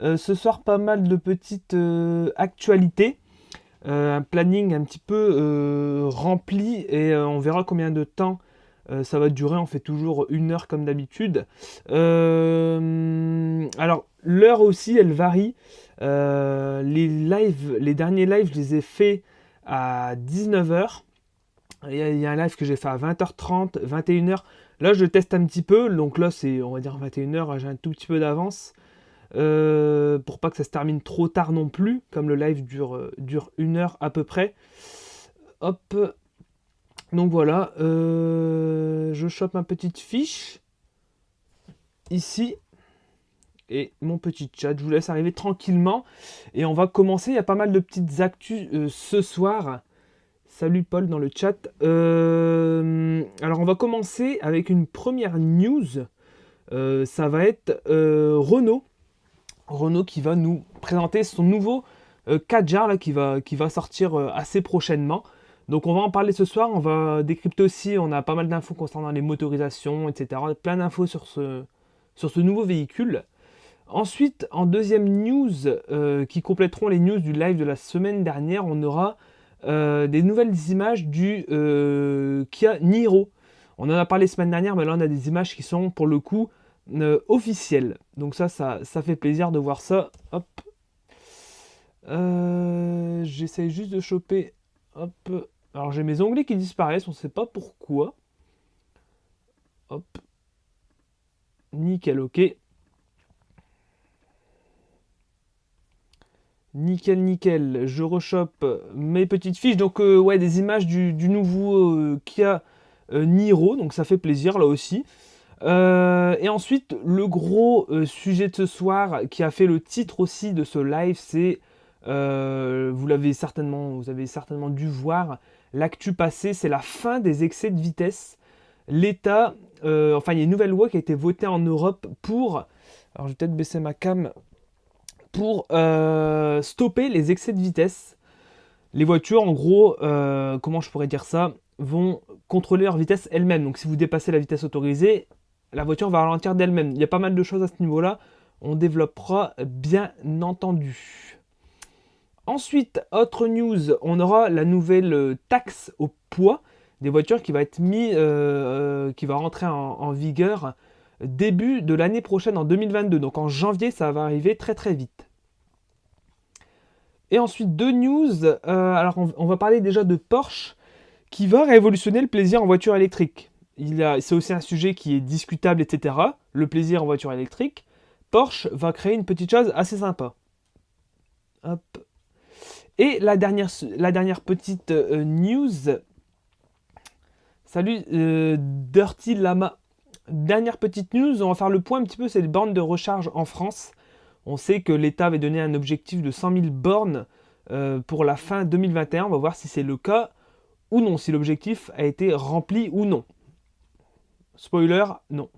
ce soir, pas mal de petites actualités. un planning un petit peu rempli et on verra combien de temps ça va durer. On fait toujours une heure comme d'habitude. alors, l'heure aussi, elle varie. les derniers lives, je les ai faits à 19h. Il y, a, un live que j'ai fait à 20h30, 21h. Là, je teste un petit peu. Donc là, c'est, on va dire, 21h. J'ai un tout petit peu d'avance. Euh, pour pas que ça se termine trop tard non plus. Comme le live dure, euh, une heure à peu près. Hop. Donc voilà. Euh, je chope ma petite fiche. Ici. Et mon petit chat. Je vous laisse arriver tranquillement. Et on va commencer. Il y a pas mal de petites actus ce soir. Salut Paul dans le chat. Alors on va commencer avec une première news. Ça va être Renault. Renault qui va nous présenter son nouveau là, qui, va, sortir assez prochainement. Donc on va en parler ce soir. On va décrypter aussi. On a pas mal d'infos concernant les motorisations, etc. Plein d'infos sur ce, nouveau véhicule. Ensuite, en deuxième news qui compléteront les news du live de la semaine dernière, on aura euh, des nouvelles images du euh, Kia Niro. On en a parlé semaine dernière, mais là on a des images qui sont pour le coup euh, officielles. Donc ça, ça, fait plaisir de voir ça. Hop. J'essaye juste de choper. Hop. Alors j'ai mes onglets qui disparaissent, on ne sait pas pourquoi. Hop. Nickel, ok. Nickel, nickel. Je rechoppe mes petites fiches. Donc, euh, ouais, des images du, nouveau euh, Kia euh, Niro. Donc, ça fait plaisir là aussi. Et ensuite, le gros sujet de ce soir qui a fait le titre aussi de ce live, c'est vous l'avez certainement, vous avez certainement dû voir l'actu passé, c'est la fin des excès de vitesse. L'État, enfin, il y a une nouvelle loi qui a été votée en Europe pour. Alors, je vais peut-être baisser ma cam pour euh, stopper les excès de vitesse. Les voitures, en gros, euh, comment je pourrais dire ça, vont contrôler leur vitesse elles-mêmes. Donc si vous dépassez la vitesse autorisée, la voiture va ralentir d'elle-même. Il y a pas mal de choses à ce niveau-là. On développera bien entendu. Ensuite, autre news, on aura la nouvelle taxe au poids des voitures qui va être mis, euh, qui va rentrer en vigueur début de l'année prochaine en 2022. Donc en janvier, ça va arriver très très vite. Et ensuite, deux news. Euh, alors, on, va parler déjà de Porsche qui va révolutionner le plaisir en voiture électrique. C'est aussi un sujet qui est discutable, etc. Le plaisir en voiture électrique. Porsche va créer une petite chose assez sympa. Hop. Et la dernière, la dernière petite euh, news. Salut euh, Dirty Lama. Dernière petite news, on va faire le point un petit peu, c'est les bornes de recharge en France. On sait que l'État avait donné un objectif de 100 000 bornes euh, pour la fin 2021. On va voir si c'est le cas ou non, si l'objectif a été rempli ou non. Spoiler, non.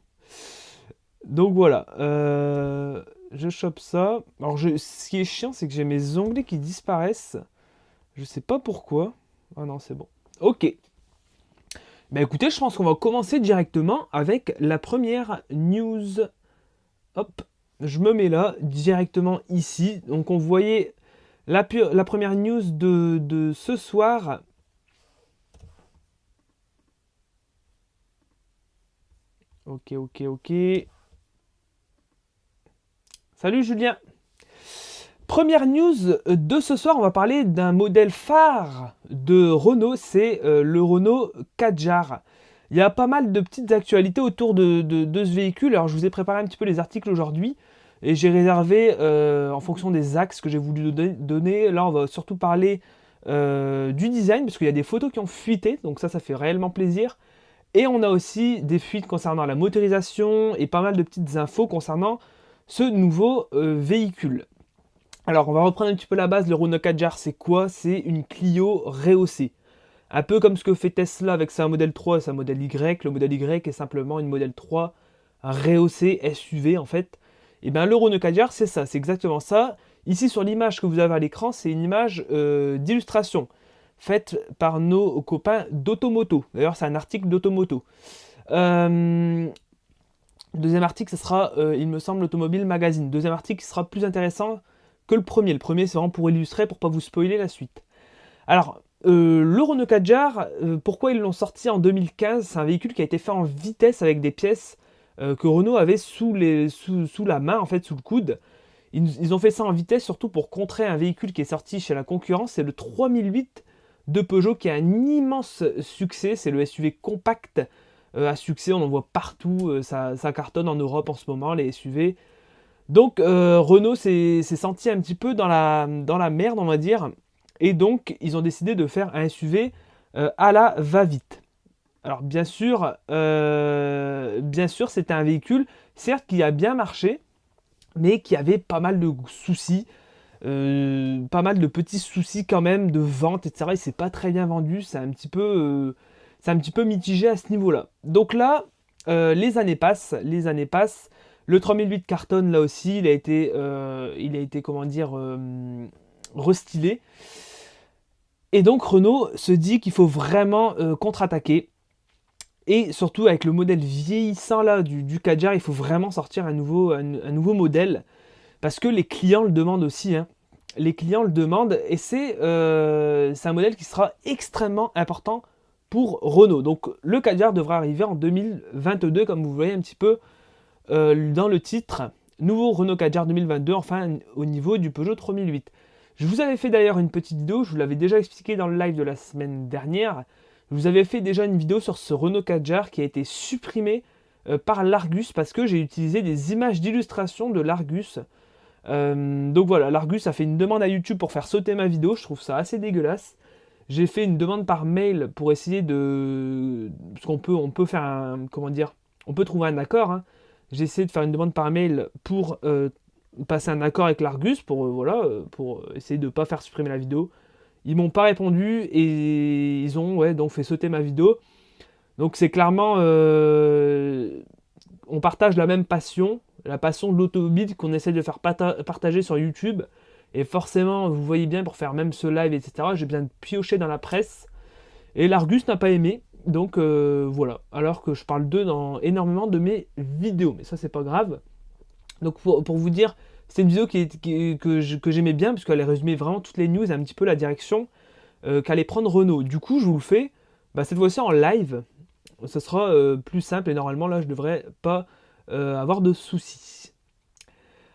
Donc voilà, euh, je chope ça. Alors ce qui est chiant, c'est que j'ai mes onglets qui disparaissent. Je sais pas pourquoi. Ah non, c'est bon. Ok. Ben écoutez, je pense qu'on va commencer directement avec la première news. Hop, je me mets là, directement ici. Donc on voyait la, la première news de, de, ce soir. Ok, ok, ok. Salut Julien. Première news de ce soir, on va parler d'un modèle phare de Renault, c'est euh, le Renault Kadjar. Il y a pas mal de petites actualités autour de, ce véhicule. Alors je vous ai préparé un petit peu les articles aujourd'hui et j'ai réservé euh, en fonction des axes que j'ai voulu donner. Là on va surtout parler euh, du design parce qu'il y a des photos qui ont fuité, donc ça ça fait réellement plaisir. Et on a aussi des fuites concernant la motorisation et pas mal de petites infos concernant ce nouveau euh, véhicule. Alors on va reprendre un petit peu la base, le Renault Kadjar c'est quoi? C'est une Clio rehaussée. Un peu comme ce que fait Tesla avec sa modèle 3 et sa modèle Y. Le modèle Y est simplement une modèle 3 rehaussée SUV en fait. Et eh bien le Renault Kadjar c'est ça, c'est exactement ça. Ici sur l'image que vous avez à l'écran, c'est une image euh, d'illustration faite par nos copains d'Automoto. D'ailleurs c'est un article d'Automoto. Euh, Deuxième article, ce sera, il me semble, l'Automobile Magazine. Deuxième article qui sera plus intéressant que le premier. Le premier, c'est vraiment pour illustrer, pour pas vous spoiler la suite. Alors, le Renault Kadjar, pourquoi ils l'ont sorti en 2015 C'est un véhicule qui a été fait en vitesse avec des pièces que Renault avait sous, la main, en fait, sous le coude. Ils, ont fait ça en vitesse surtout pour contrer un véhicule qui est sorti chez la concurrence, c'est le 3008 de Peugeot qui a un immense succès, c'est le SUV compact euh, à succès, on en voit partout, euh, ça, cartonne en Europe en ce moment, les SUV. Donc euh, Renault s'est senti un petit peu dans la, dans la merde, on va dire, et donc ils ont décidé de faire un SUV à la va-vite. Alors bien sûr, bien sûr, c'était un véhicule, certes qui a bien marché, mais qui avait pas mal de soucis, euh, pas mal de petits soucis quand même de vente, etc. Il s'est pas très bien vendu, c'est un petit peu, euh, c'est peu mitigé à ce niveau-là. Donc là, euh, les années passent, les années passent. Le 3008 cartonne là aussi, il a été, il a été comment dire, restylé. Et donc Renault se dit qu'il faut vraiment contre-attaquer. Et surtout avec le modèle vieillissant là du, du il faut vraiment sortir un nouveau, un, nouveau modèle. Parce que les clients le demandent aussi. Hein. Les clients le demandent et euh, c'est un modèle qui sera extrêmement important pour Renault. Donc le Kadjar devra arriver en 2022 comme vous voyez un petit peu euh, dans le titre. Nouveau Renault Kadjar 2022, enfin au niveau du Peugeot 3008. Je vous avais fait d'ailleurs une petite vidéo, je vous l'avais déjà expliqué dans le live de la semaine dernière. Je vous avais fait déjà une vidéo sur ce Renault Kadjar qui a été supprimé euh, par l'Argus parce que j'ai utilisé des images d'illustration de l'Argus. Euh, donc voilà, l'Argus a fait une demande à YouTube pour faire sauter ma vidéo, je trouve ça assez dégueulasse. J'ai fait une demande par mail pour essayer de... Parce qu'on peut, on peut faire un... Comment dire On peut trouver un accord. Hein. J'ai essayé de faire une demande par mail pour euh, passer un accord avec l'Argus, pour, voilà, pour essayer de ne pas faire supprimer la vidéo. Ils m'ont pas répondu et ils ont ouais, donc fait sauter ma vidéo. Donc c'est clairement... Euh, on partage la même passion, la passion de l'automobile qu'on essaie de faire partager sur YouTube. Et forcément, vous voyez bien, pour faire même ce live, etc., j'ai bien pioché dans la presse. Et l'Argus n'a pas aimé. Donc euh, voilà. Alors que je parle d'eux dans énormément de mes vidéos. Mais ça, c'est pas grave. Donc pour, vous dire, c'est une vidéo que, j'aimais bien, puisqu'elle résumait vraiment toutes les news et un petit peu la direction euh, qu'allait prendre Renault. Du coup, je vous le fais bah, cette fois-ci en live. Ce sera euh, plus simple et normalement, là, je ne devrais pas avoir de soucis.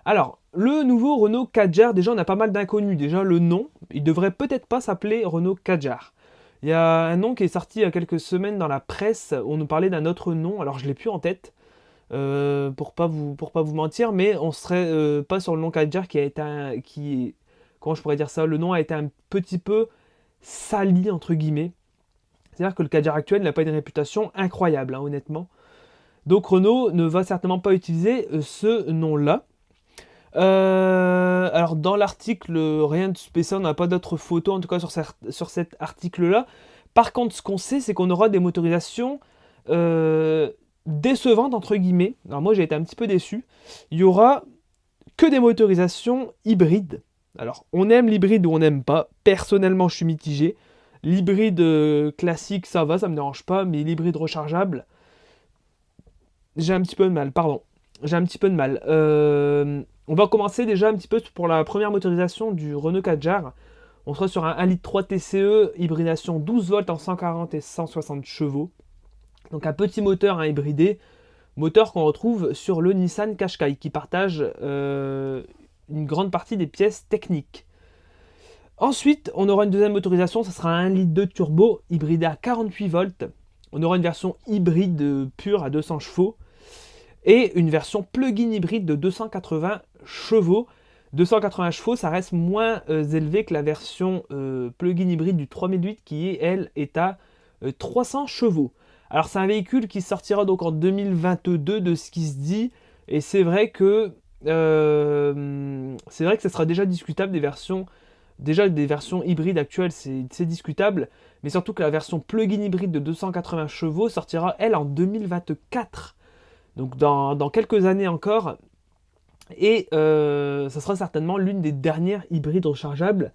Alors, le nouveau Renault Kadjar, déjà, on a pas mal d'inconnus. Déjà, le nom, il devrait peut-être pas s'appeler Renault Kadjar. Il y a un nom qui est sorti il y a quelques semaines dans la presse, on nous parlait d'un autre nom, alors je ne l'ai plus en tête. Euh, pour pas vous pour pas vous mentir, mais on serait euh, pas sur le nom Kadjar qui a été un, qui comment je pourrais dire ça, le nom a été un petit peu sali entre guillemets. C'est-à-dire que le Kadjar actuel n'a pas une réputation incroyable, hein, honnêtement. Donc Renault ne va certainement pas utiliser euh, ce nom-là. alors dans l'article, rien de spécial, on n'a pas d'autres photos en tout cas sur, cet article-là. Par contre, ce qu'on sait, c'est qu'on aura des motorisations décevante entre guillemets. Alors moi j'ai été un petit peu déçu. Il y aura que des motorisations hybrides. Alors on aime l'hybride ou on n'aime pas. Personnellement je suis mitigé. L'hybride euh, classique ça va, ça me dérange pas, mais l'hybride rechargeable, j'ai un petit peu de mal, pardon. J'ai un petit peu de mal. Euh, on va commencer déjà un petit peu pour la première motorisation du Renault Kadjar. On sera sur un 1 litre 3 TCE, hybridation 12 volts en 140 et 160 chevaux. Donc un petit moteur à hybridé, moteur qu'on retrouve sur le Nissan Qashqai qui partage euh, une grande partie des pièces techniques. Ensuite, on aura une deuxième motorisation, ça sera un litre de turbo hybridé à 48 volts. On aura une version hybride pure à 200 chevaux et une version plug-in hybride de 280 chevaux. 280 chevaux, ça reste moins euh, élevé que la version euh, plug-in hybride du 3008 qui, elle, est à 300 chevaux. Alors c'est un véhicule qui sortira donc en 2022 de ce qui se dit, et c'est vrai que euh, c'est vrai que ça sera déjà discutable des versions, déjà des versions hybrides actuelles, c'est discutable, mais surtout que la version plug-in hybride de 280 chevaux sortira elle en 2024, donc dans, quelques années encore, et euh, ça sera certainement l'une des dernières hybrides rechargeables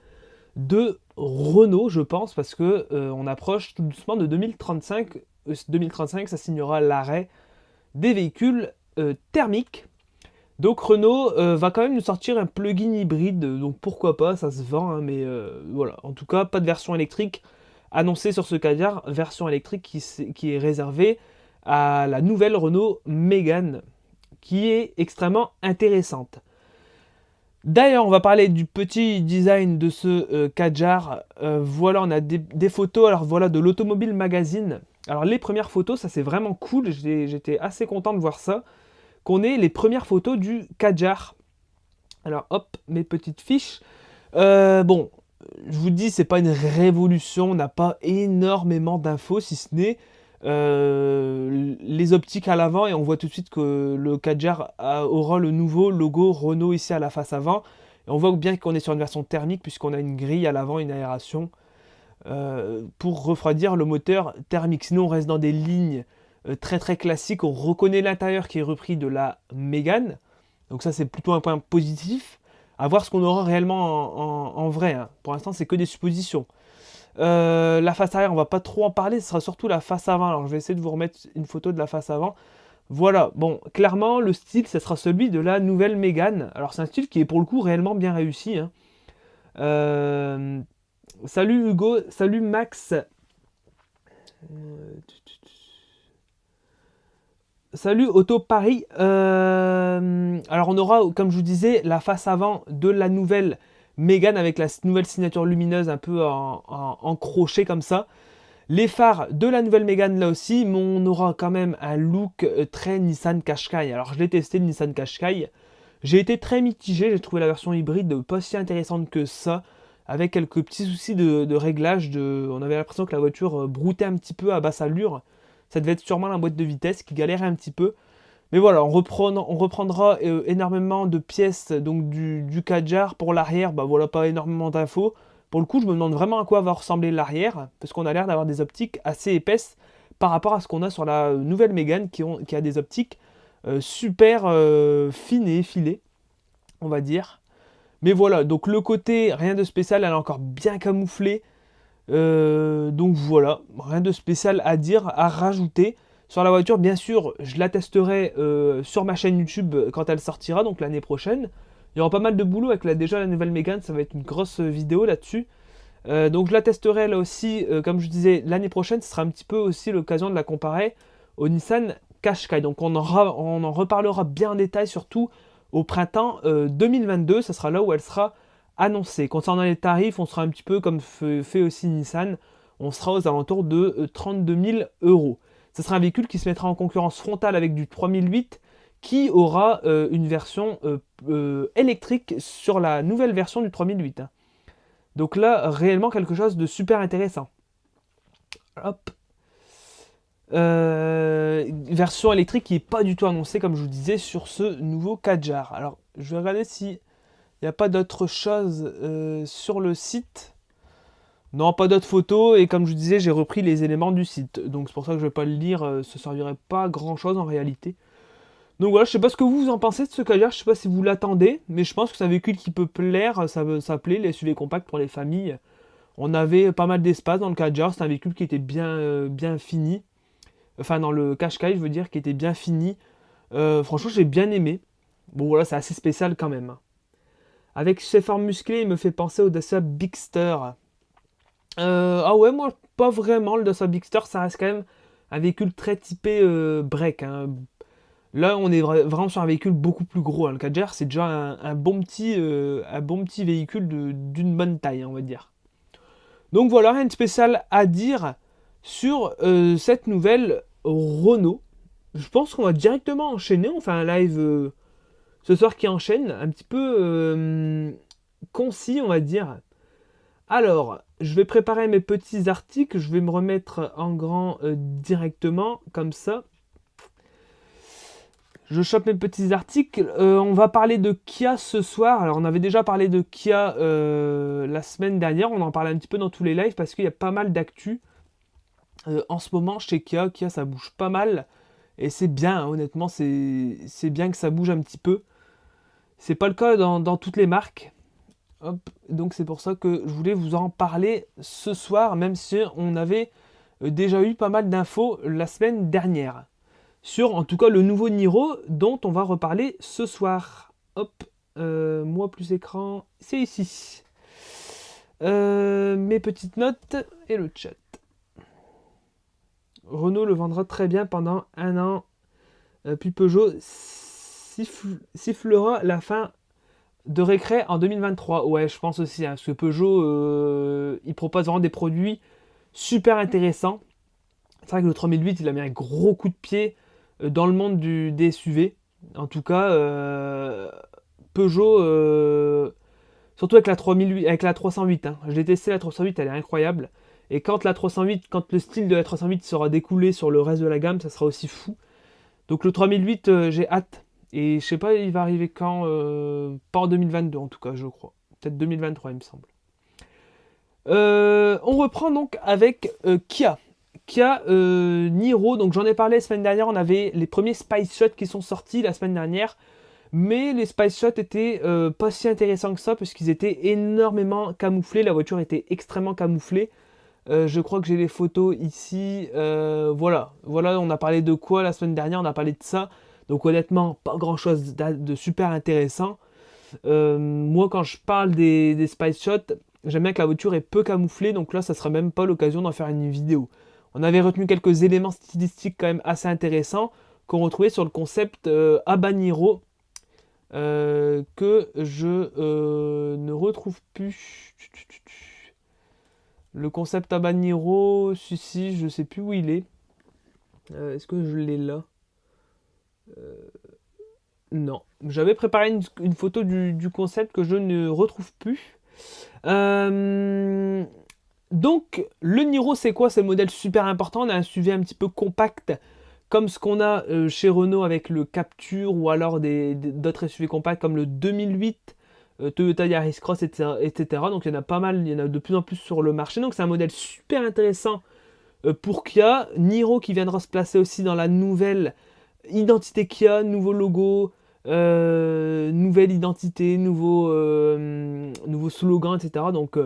de Renault, je pense, parce que euh, on approche tout doucement de 2035 2035, ça signera l'arrêt des véhicules thermique. Donc Renault va quand même nous sortir un plugin hybride, donc pourquoi pas, ça se vend, hein, mais voilà. En tout cas, pas de version électrique annoncée sur ce Kadjar, version électrique qui est réservée la nouvelle Renault Mégane, qui est extrêmement intéressante. D'ailleurs, on va parler du petit design de ce euh. Euh, voilà, on a des, photos. Alors voilà, de l'Automobile Magazine. Alors les premières photos, ça c'est vraiment cool. J'étais assez content de voir ça. Qu'on ait les premières photos du Kadjar. Alors hop, mes petites fiches. Euh, bon, je vous dis, c'est pas une révolution. On n'a pas énormément d'infos, si ce n'est euh, les optiques à l'avant et on voit tout de suite que le Kadjar aura le nouveau logo Renault ici à la face avant. Et on voit bien qu'on est sur une version thermique puisqu'on a une grille à l'avant, une aération euh, pour refroidir le moteur thermique. Sinon on reste dans des lignes euh, très très classiques. On reconnaît l'intérieur qui est repris de la Mégane. Donc ça c'est plutôt un point positif. À voir ce qu'on aura réellement en, vrai. Hein. Pour l'instant c'est que des suppositions. Euh, la face arrière, on va pas trop en parler, ce sera surtout la face avant. Alors je vais essayer de vous remettre une photo de la face avant. Voilà, bon, clairement, le style, ce sera celui de la nouvelle Mégane. Alors c'est un style qui est pour le coup réellement bien réussi. Hein. Euh, salut Hugo, salut Max. Salut Auto Paris. Euh, alors on aura, comme je vous disais, la face avant de la nouvelle Mégane avec la nouvelle signature lumineuse un peu en, comme ça. Les phares de la nouvelle Mégane là aussi, mais on aura quand même un look euh, très Nissan Qashqai. Alors je l'ai testé le Nissan Qashqai. J'ai été très mitigé, j'ai trouvé la version hybride pas si intéressante que ça, avec quelques petits soucis de, réglage. On avait l'impression que la voiture euh, broutait un petit peu à basse allure. Ça devait être sûrement la boîte de vitesse qui galérait un petit peu. Mais voilà, on, reprendra euh, énormément de pièces donc du, du Kadjar pour l'arrière. Bah voilà, pas énormément d'infos. Pour le coup, je me demande vraiment à quoi va ressembler l'arrière, parce qu'on a l'air d'avoir des optiques assez épaisses par rapport à ce qu'on a sur la nouvelle Mégane qui, qui a des optiques euh, super euh, fines et effilées, on va dire. Mais voilà, donc le côté, rien de spécial, elle est encore bien camouflée. donc voilà, rien de spécial à dire, à rajouter. Sur la voiture, bien sûr, je la testerai euh, sur ma chaîne YouTube quand elle sortira, donc l'année prochaine. Il y aura pas mal de boulot avec déjà la nouvelle Mégane, ça va être une grosse vidéo là-dessus. Euh, donc je la testerai là aussi, euh, comme je disais, l'année prochaine, ce sera un petit peu aussi l'occasion de la comparer au Nissan Qashqai. Donc on en, on en reparlera bien en détail, surtout au printemps 2022, ce sera là où elle sera annoncée. Concernant les tarifs, on sera un petit peu comme fait aussi Nissan, on sera aux alentours de 32 000 euros. Ce sera un véhicule qui se mettra en concurrence frontale avec du 3008 qui aura euh, une version euh, euh, électrique sur la nouvelle version du 3008. Hein. Donc là, réellement quelque chose de super intéressant. Hop. version électrique qui n'est pas du tout annoncée, comme je vous disais, sur ce nouveau Kadjar. Alors, je vais regarder s'il n'y a pas d'autre chose sur le site. Non, pas d'autres photos, et comme je vous disais, j'ai repris les éléments du site. Donc c'est pour ça que je ne vais pas le lire, euh, ça ne servirait pas grand chose en réalité. Donc voilà, je sais pas ce que vous en pensez de ce Kadjar, je sais pas si vous l'attendez, mais je pense que c'est un véhicule qui peut plaire, ça, ça plaît, les SUV compacts pour les familles. On avait pas mal d'espace dans le Kadjar, c'est un véhicule qui était bien, euh, bien fini. Enfin, dans le Qashqai, je veux dire, qui était bien fini. Euh, franchement, j'ai bien aimé. Bon voilà, c'est assez spécial quand même. Avec ses formes musclées, il me fait penser au Dacia Bigster. Euh, ah ouais, moi, pas vraiment. Le Dacia Bigster, ça reste quand même un véhicule très typé euh, break. Hein. Là, on est vraiment sur un véhicule beaucoup plus gros. Hein. Le 4 c'est déjà un, bon petit, euh, un bon petit véhicule d'une bonne taille, on va dire. Donc voilà, rien de spécial à dire sur cette nouvelle Renault. Je pense qu'on va directement enchaîner. On fait un live ce soir qui enchaîne, un petit peu concis, on va dire. Alors, je vais préparer mes petits articles, je vais me remettre en grand euh, directement, comme ça. Je chope mes petits articles. Euh, on va parler de Kia ce soir. Alors, on avait déjà parlé de Kia euh, la semaine dernière. On en parlait un petit peu dans tous les lives parce qu'il y a pas mal d'actu. en ce moment, chez Kia, Kia, ça bouge pas mal. Et c'est bien, hein, honnêtement, c'est bien que ça bouge un petit peu. C'est pas le cas dans toutes les marques donc c'est pour ça que je voulais vous en parler ce soir, même si on avait euh, déjà eu pas mal d'infos la semaine dernière. sur en tout cas le nouveau Niro dont on va reparler ce soir. Hop, euh, moi plus écran, c'est ici. Euh, mes petites notes et le chat. Renault le vendra très bien pendant un an. Puis Peugeot sifflera la fin de récré en 2023. Ouais, je pense aussi, hein, parce que Peugeot, il propose vraiment des produits super intéressants. C'est vrai que le 3008, il a mis un gros coup de pied dans le monde du, des SUV. En tout cas, Peugeot, euh, surtout avec la, 3008, avec la 308. Hein. Je l'ai testé la 308, elle est incroyable. Et quand la 308, quand le style de la 308 sera découlé sur le reste de la gamme, ça sera aussi fou. Donc le 3008, euh, j'ai hâte. Et je sais pas, il va arriver quand euh, Pas en 2022 en tout cas, je crois. Peut-être 2023, il me semble. on reprend donc avec Kia. Kia Niro, donc j'en ai parlé la semaine dernière, on avait les premiers Spice Shot qui sont sortis la semaine dernière. Mais les Spice Shots étaient euh, pas si intéressants que ça parce qu'ils étaient énormément camouflés. La voiture était extrêmement camouflée. Euh, je crois que j'ai les photos ici. Euh, voilà. Voilà, on a parlé de quoi la semaine dernière? On a parlé de ça. Donc honnêtement, pas grand chose de super intéressant. moi, quand je parle des, Spice Shots, j'aime bien que la voiture est peu camouflée. Donc là, ça sera même pas l'occasion d'en faire une vidéo. On avait retenu quelques éléments stylistiques quand même assez intéressants qu'on retrouvait sur le concept Habanero euh, que je euh, ne retrouve plus. Le concept Habanero, si, si, je sais plus où il est. Euh, est-ce que je l'ai là? Non. J'avais préparé une, photo du, concept que je ne retrouve plus. donc, le Niro, c'est quoi C'est un modèle super important. On a un SUV un petit peu compact comme ce qu'on a euh, chez Renault avec le Capture ou alors d'autres SUV compacts comme le 2008 euh, Toyota Yaris Cross, etc., Donc il y en a pas mal, il y en a de plus en plus sur le marché. Donc c'est un modèle super intéressant euh, pour Kia. Niro qui viendra se placer aussi dans la nouvelle identité Kia, nouveau logo, nouvelle identité, nouveau, nouveau slogan, etc. Donc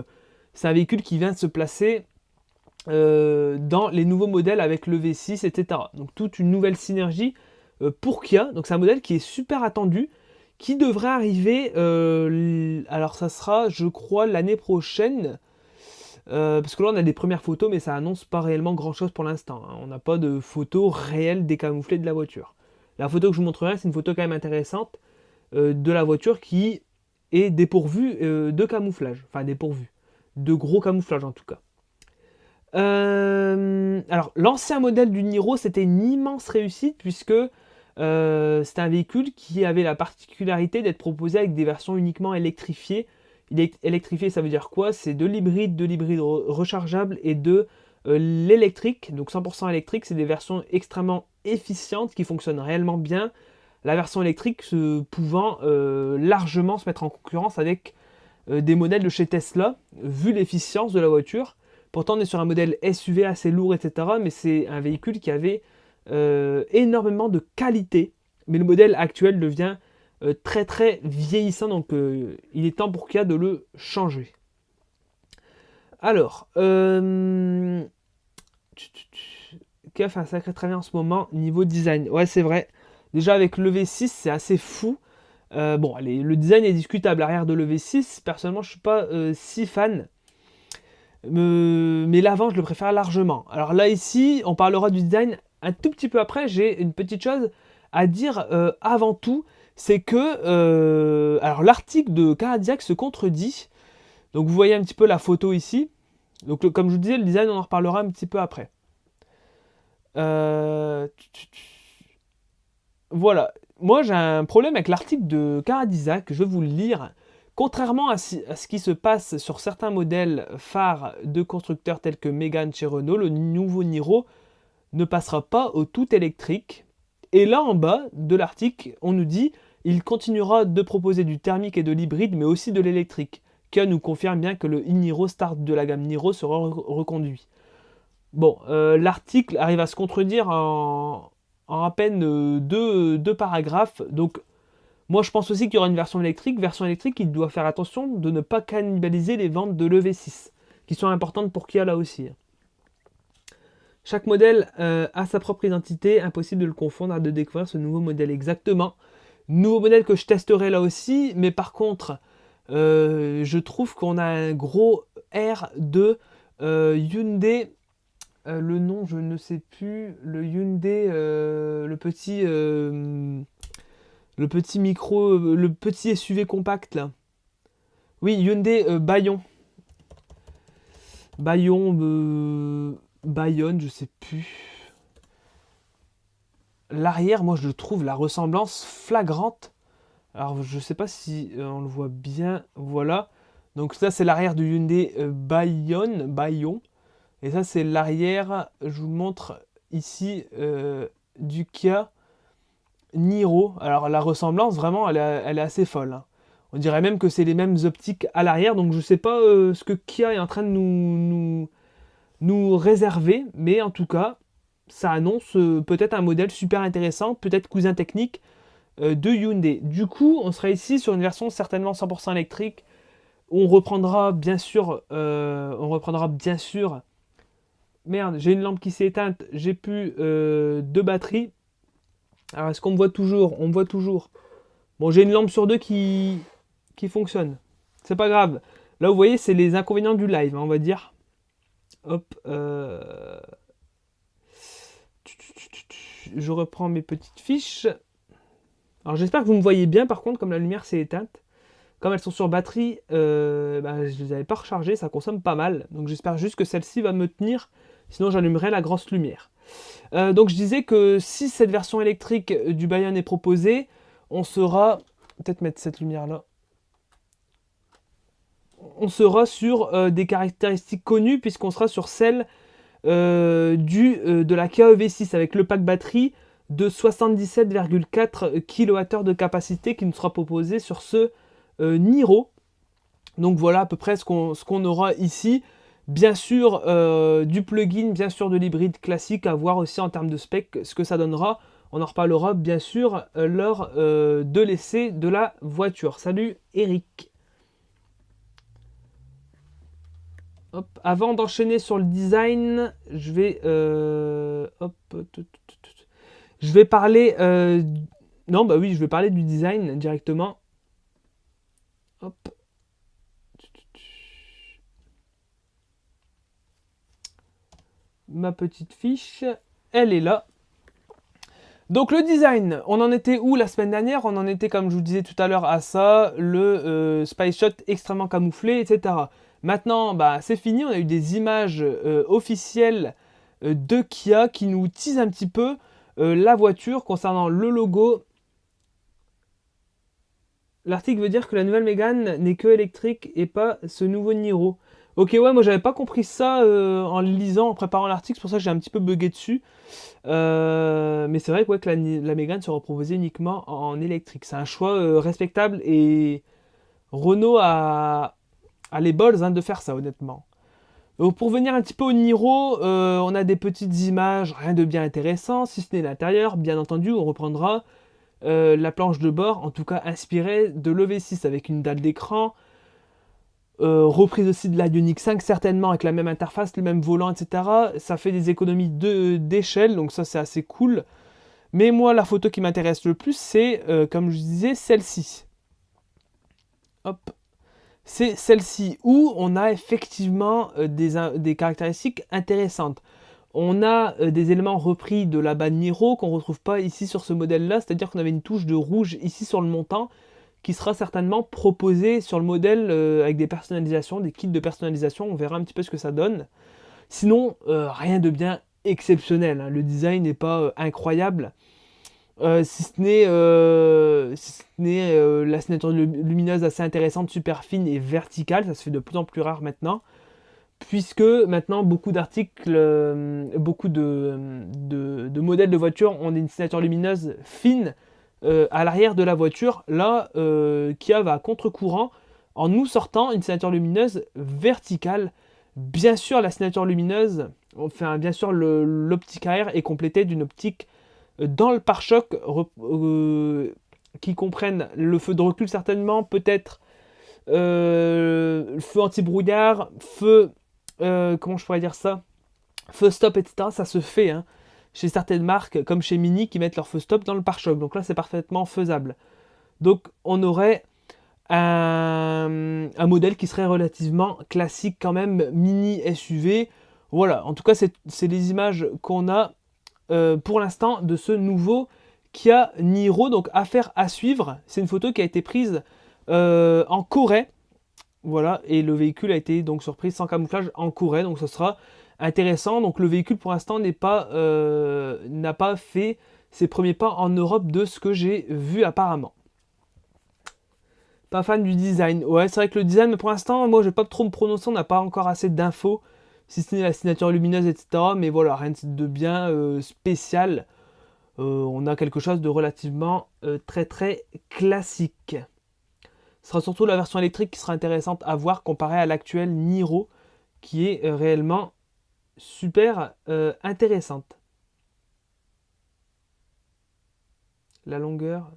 c'est un véhicule qui vient se placer euh, dans les nouveaux modèles avec le V6, etc. Donc toute une nouvelle synergie euh, pour Kia. Donc c'est un modèle qui est super attendu, qui devrait arriver, euh, alors ça sera je crois l'année prochaine, parce que là on a des premières photos mais ça annonce pas réellement grand chose pour l'instant. Hein. On n'a pas de photos réelles décamouflées de la voiture. La photo que je vous montrerai c'est une photo quand même intéressante de la voiture qui est dépourvue de camouflage, enfin dépourvue, de gros camouflage en tout cas. Euh, alors, l'ancien modèle du Niro, c'était une immense réussite puisque euh, c'était un véhicule qui avait la particularité d'être proposé avec des versions uniquement électrifiées. Électrifié, ça veut dire quoi? C'est de l'hybride, de l'hybride rechargeable et de euh, l'électrique. Donc 100% électrique, c'est des versions extrêmement efficientes qui fonctionnent réellement bien. La version électrique pouvant largement se mettre en concurrence avec des modèles de chez Tesla, vu l'efficience de la voiture. Pourtant, on est sur un modèle SUV assez lourd, etc. Mais c'est un véhicule qui avait euh, énormément de qualité. Mais le modèle actuel devient euh, très très vieillissant. Donc euh, il est temps pour Kia de le changer. Alors, Kia fait un sacré travail en ce moment niveau design. Ouais, c'est vrai. Déjà avec le V6, c'est assez fou. bon, allez, le design est discutable. L'arrière de le V6, personnellement, je suis pas si fan mais l'avant, je le préfère largement. Alors là, ici, on parlera du design un tout petit peu après. J'ai une petite chose à dire euh, avant tout. C'est que euh, alors l'article de Caradiac se contredit. Donc vous voyez un petit peu la photo ici. Donc comme je vous disais, le design, on en reparlera un petit peu après. Euh, voilà. Moi, j'ai un problème avec l'article de Caradiac. Je vais vous le lire. Contrairement à, ce qui se passe sur certains modèles phares de constructeurs tels que Mégane chez Renault, le nouveau Niro ne passera pas au tout électrique. Et là en bas de l'article, on nous dit il continuera de proposer du thermique et de l'hybride, mais aussi de l'électrique. Kia nous confirme bien que le e-Niro Start de la gamme Niro sera reconduit. Bon, euh, l'article arrive à se contredire en, à peine euh, deux, deux, paragraphes, donc moi, je pense aussi qu'il y aura une version électrique. Version électrique, il doit faire attention de ne pas cannibaliser les ventes de l'EV6, qui sont importantes pour Kia là aussi. Chaque modèle euh, a sa propre identité, impossible de le confondre, à de découvrir ce nouveau modèle exactement. Nouveau modèle que je testerai là aussi, mais par contre, euh, je trouve qu'on a un gros R de Hyundai. le nom, je ne sais plus. Le Hyundai, le petit, le petit micro, le petit SUV compact là. Oui, Hyundai Bayon. Bayon, euh, Bayonne, je sais plus. L'arrière, moi je trouve la ressemblance flagrante. Alors je sais pas si euh, on le voit bien. Voilà. Donc ça c'est l'arrière du Hyundai euh, Bayonne, Bayon. Et ça c'est l'arrière, je vous montre ici, du Kia Niro. Alors la ressemblance vraiment elle est, assez folle. Hein. On dirait même que c'est les mêmes optiques à l'arrière, donc je sais pas euh, ce que Kia est en train de nous, réserver, mais en tout cas, ça annonce euh, peut-être un modèle super intéressant, peut-être cousin technique euh, de Hyundai. Du coup, on sera ici sur une version certainement 100% électrique. On reprendra bien sûr, on reprendra bien sûr. Merde, j'ai une lampe qui s'est éteinte, j'ai plus de batterie. Alors est-ce qu'on me voit toujours? On me voit toujours. Bon, j'ai une lampe sur deux qui, qui fonctionne. C'est pas grave. Là, vous voyez, c'est les inconvénients du live, hein, on va dire. Hop. Euh, je reprends mes petites fiches. Alors, j'espère que vous me voyez bien, par contre, comme la lumière s'est éteinte. Comme elles sont sur batterie, euh, bah, je ne les avais pas rechargées, ça consomme pas mal. Donc, j'espère juste que celle-ci va me tenir. Sinon, j'allumerai la grosse lumière. Euh, donc, je disais que si cette version électrique du Bayern est proposée, on sera... Peut-être mettre cette lumière-là on sera sur euh, des caractéristiques connues puisqu'on sera sur celle euh, euh, de la KEV6 avec le pack batterie de 77,4 kWh de capacité qui nous sera proposé sur ce Niro. Donc voilà à peu près ce qu'on aura ici. Bien sûr du plugin, bien sûr de l'hybride classique à voir aussi en termes de spec ce que ça donnera. On en reparlera bien sûr lors de l'essai de la voiture. Salut Eric avant d'enchaîner sur le design, je vais, euh, je vais parler, euh, non bah oui, je vais parler du design directement. Hop. Ma petite fiche, elle est là. Donc le design, on en était où la semaine dernière? On en était, comme je vous disais tout à l'heure, à ça, le euh, Spice Shot extrêmement camouflé, etc. Maintenant, bah, c'est fini, on a eu des images euh, officielles euh, de Kia qui nous teasent un petit peu euh, la voiture concernant le logo. L'article veut dire que la nouvelle Mégane n'est que électrique et pas ce nouveau Niro. Ok, ouais, moi j'avais pas compris ça en lisant, en préparant l'article, c'est pour ça que j'ai un petit peu bugué dessus. mais c'est vrai, que la, la Mégane sera proposée uniquement en électrique. C'est un choix respectable et Renault a, à les balls hein, de faire ça, honnêtement. pour venir un petit peu au Niro, euh, on a des petites images, rien de bien intéressant, si ce n'est l'intérieur. Bien entendu, on reprendra euh, la planche de bord, en tout cas inspirée de l'EV6 avec une dalle d'écran. Euh, reprise aussi de la Ioniq 5 certainement avec la même interface, le même volant, etc. Ça fait des économies d'échelle, donc ça c'est assez cool. Mais moi la photo qui m'intéresse le plus c'est, comme je disais, celle-ci. Hop, c'est celle-ci où on a effectivement euh, des, caractéristiques intéressantes. On a euh, des éléments repris de la Niro qu'on ne retrouve pas ici sur ce modèle-là, c'est-à-dire qu'on avait une touche de rouge ici sur le montant qui sera certainement proposée sur le modèle euh, avec des personnalisations, des kits de personnalisation, on verra un petit peu ce que ça donne. Sinon, rien de bien exceptionnel, hein. le design n'est pas incroyable. Euh, si ce n'est euh, euh, la signature lumineuse assez intéressante, super fine et verticale, ça se fait de plus en plus rare maintenant, puisque maintenant beaucoup d'articles, beaucoup de, modèles de voitures ont une signature lumineuse fine à l'arrière de la voiture. Là, Kia va contre-courant en nous sortant une signature lumineuse verticale. Bien sûr, la signature lumineuse, enfin bien sûr l'optique arrière est complétée d'une optique dans le pare-choc euh, qui comprennent le feu de recul certainement, peut-être euh, feu anti-brouillard, feu, euh, comment je pourrais dire ça? Feu stop, etc. Ça se fait hein, chez certaines marques, comme chez Mini, qui mettent leur feu stop dans le pare-choc. Donc là, c'est parfaitement faisable. Donc on aurait un, modèle qui serait relativement classique quand même, Mini SUV. Voilà, en tout cas, c'est les images qu'on a euh, pour l'instant de ce nouveau Kia Niro. Donc affaire à suivre. C'est une photo qui a été prise euh, en Corée. Voilà, et le véhicule a été donc surprise sans camouflage en Corée, donc ce sera intéressant. Donc le véhicule pour l'instant n'est pas euh, n'a pas fait ses premiers pas en Europe de ce que j'ai vu apparemment. Pas fan du design. Ouais, c'est vrai que le design, mais pour l'instant, moi je vais pas trop me prononcer, on n'a pas encore assez d'infos, si ce n'est la signature lumineuse, etc. Mais voilà, rien de bien euh, spécial. Euh, on a quelque chose de relativement très très classique. Ce sera surtout la version électrique qui sera intéressante à voir comparée à l'actuel Niro qui est euh, réellement super euh, intéressante. La longueur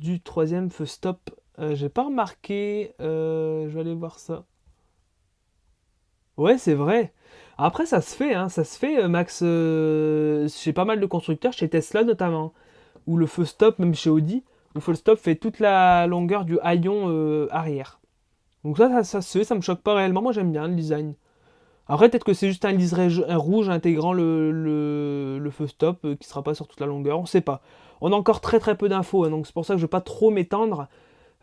du troisième feu stop. Euh, j'ai pas remarqué. je vais aller voir ça. Ouais, c'est vrai. Après, ça se fait, hein, ça se fait, Max, chez pas mal de constructeurs, chez Tesla notamment, ou le feu stop, même chez Audi, le full stop fait toute la longueur du haillon euh, arrière. Donc ça, ça, se fait, ça me choque pas réellement. Moi, j'aime bien le design. Après, peut-être que c'est juste un liseré rouge intégrant le, le, feu stop qui euh, sera pas sur toute la longueur. On sait pas. On a encore très très peu d'infos, hein, donc c'est pour ça que je vais pas trop m'étendre.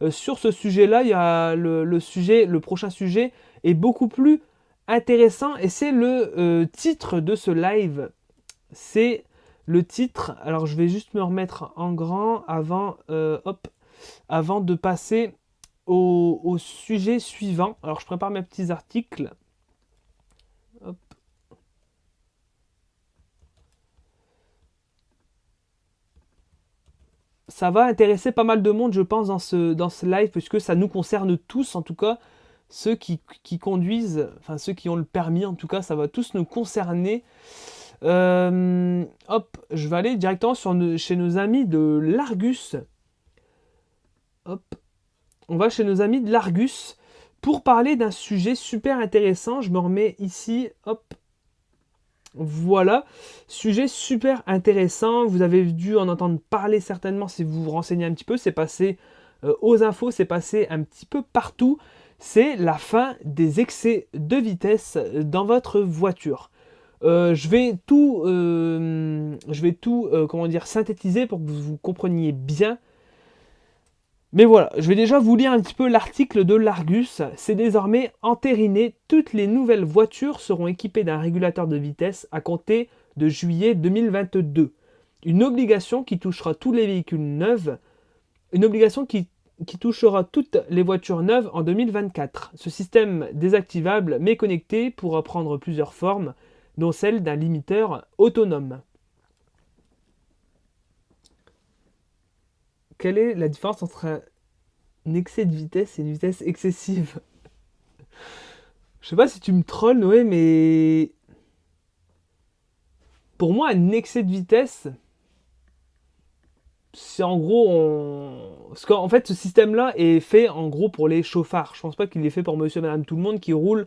Euh, sur ce sujet-là, il y a le, sujet, le prochain sujet est beaucoup plus intéressant et c'est le titre de ce live. C'est le titre, alors je vais juste me remettre en grand avant, euh, hop, avant de passer au, sujet suivant. Alors je prépare mes petits articles. Ça va intéresser pas mal de monde, je pense, dans ce, dans ce live, puisque ça nous concerne tous, en tout cas, ceux qui, qui conduisent, enfin ceux qui ont le permis, en tout cas, ça va tous nous concerner. Euh, hop, je vais aller directement sur chez nos amis de l'Argus. Hop, on va chez nos amis de l'Argus pour parler d'un sujet super intéressant. Je me remets ici, hop. Voilà, sujet super intéressant. Vous avez dû en entendre parler certainement si vous vous renseignez un petit peu. C'est passé euh, aux infos, c'est passé un petit peu partout. C'est la fin des excès de vitesse dans votre voiture. Euh, je vais tout, euh, euh, comment dire, synthétiser pour que vous compreniez bien. Mais voilà, je vais déjà vous lire un petit peu l'article de l'Argus. C'est désormais entériné, toutes les nouvelles voitures seront équipées d'un régulateur de vitesse à compter de juillet 2022. Une obligation qui touchera tous les véhicules neufs, une obligation qui, qui touchera toutes les voitures neuves en 2024. Ce système désactivable mais connecté pourra prendre plusieurs formes dont celle d'un limiteur autonome. Quelle est la différence entre un excès de vitesse et une vitesse excessive? Je sais pas si tu me trolls, Noé, mais pour moi, un excès de vitesse, c'est en gros, on... parce qu'en fait, ce système-là est fait en gros pour les chauffards. Je pense pas qu'il est fait pour Monsieur, et Madame, tout le monde qui roule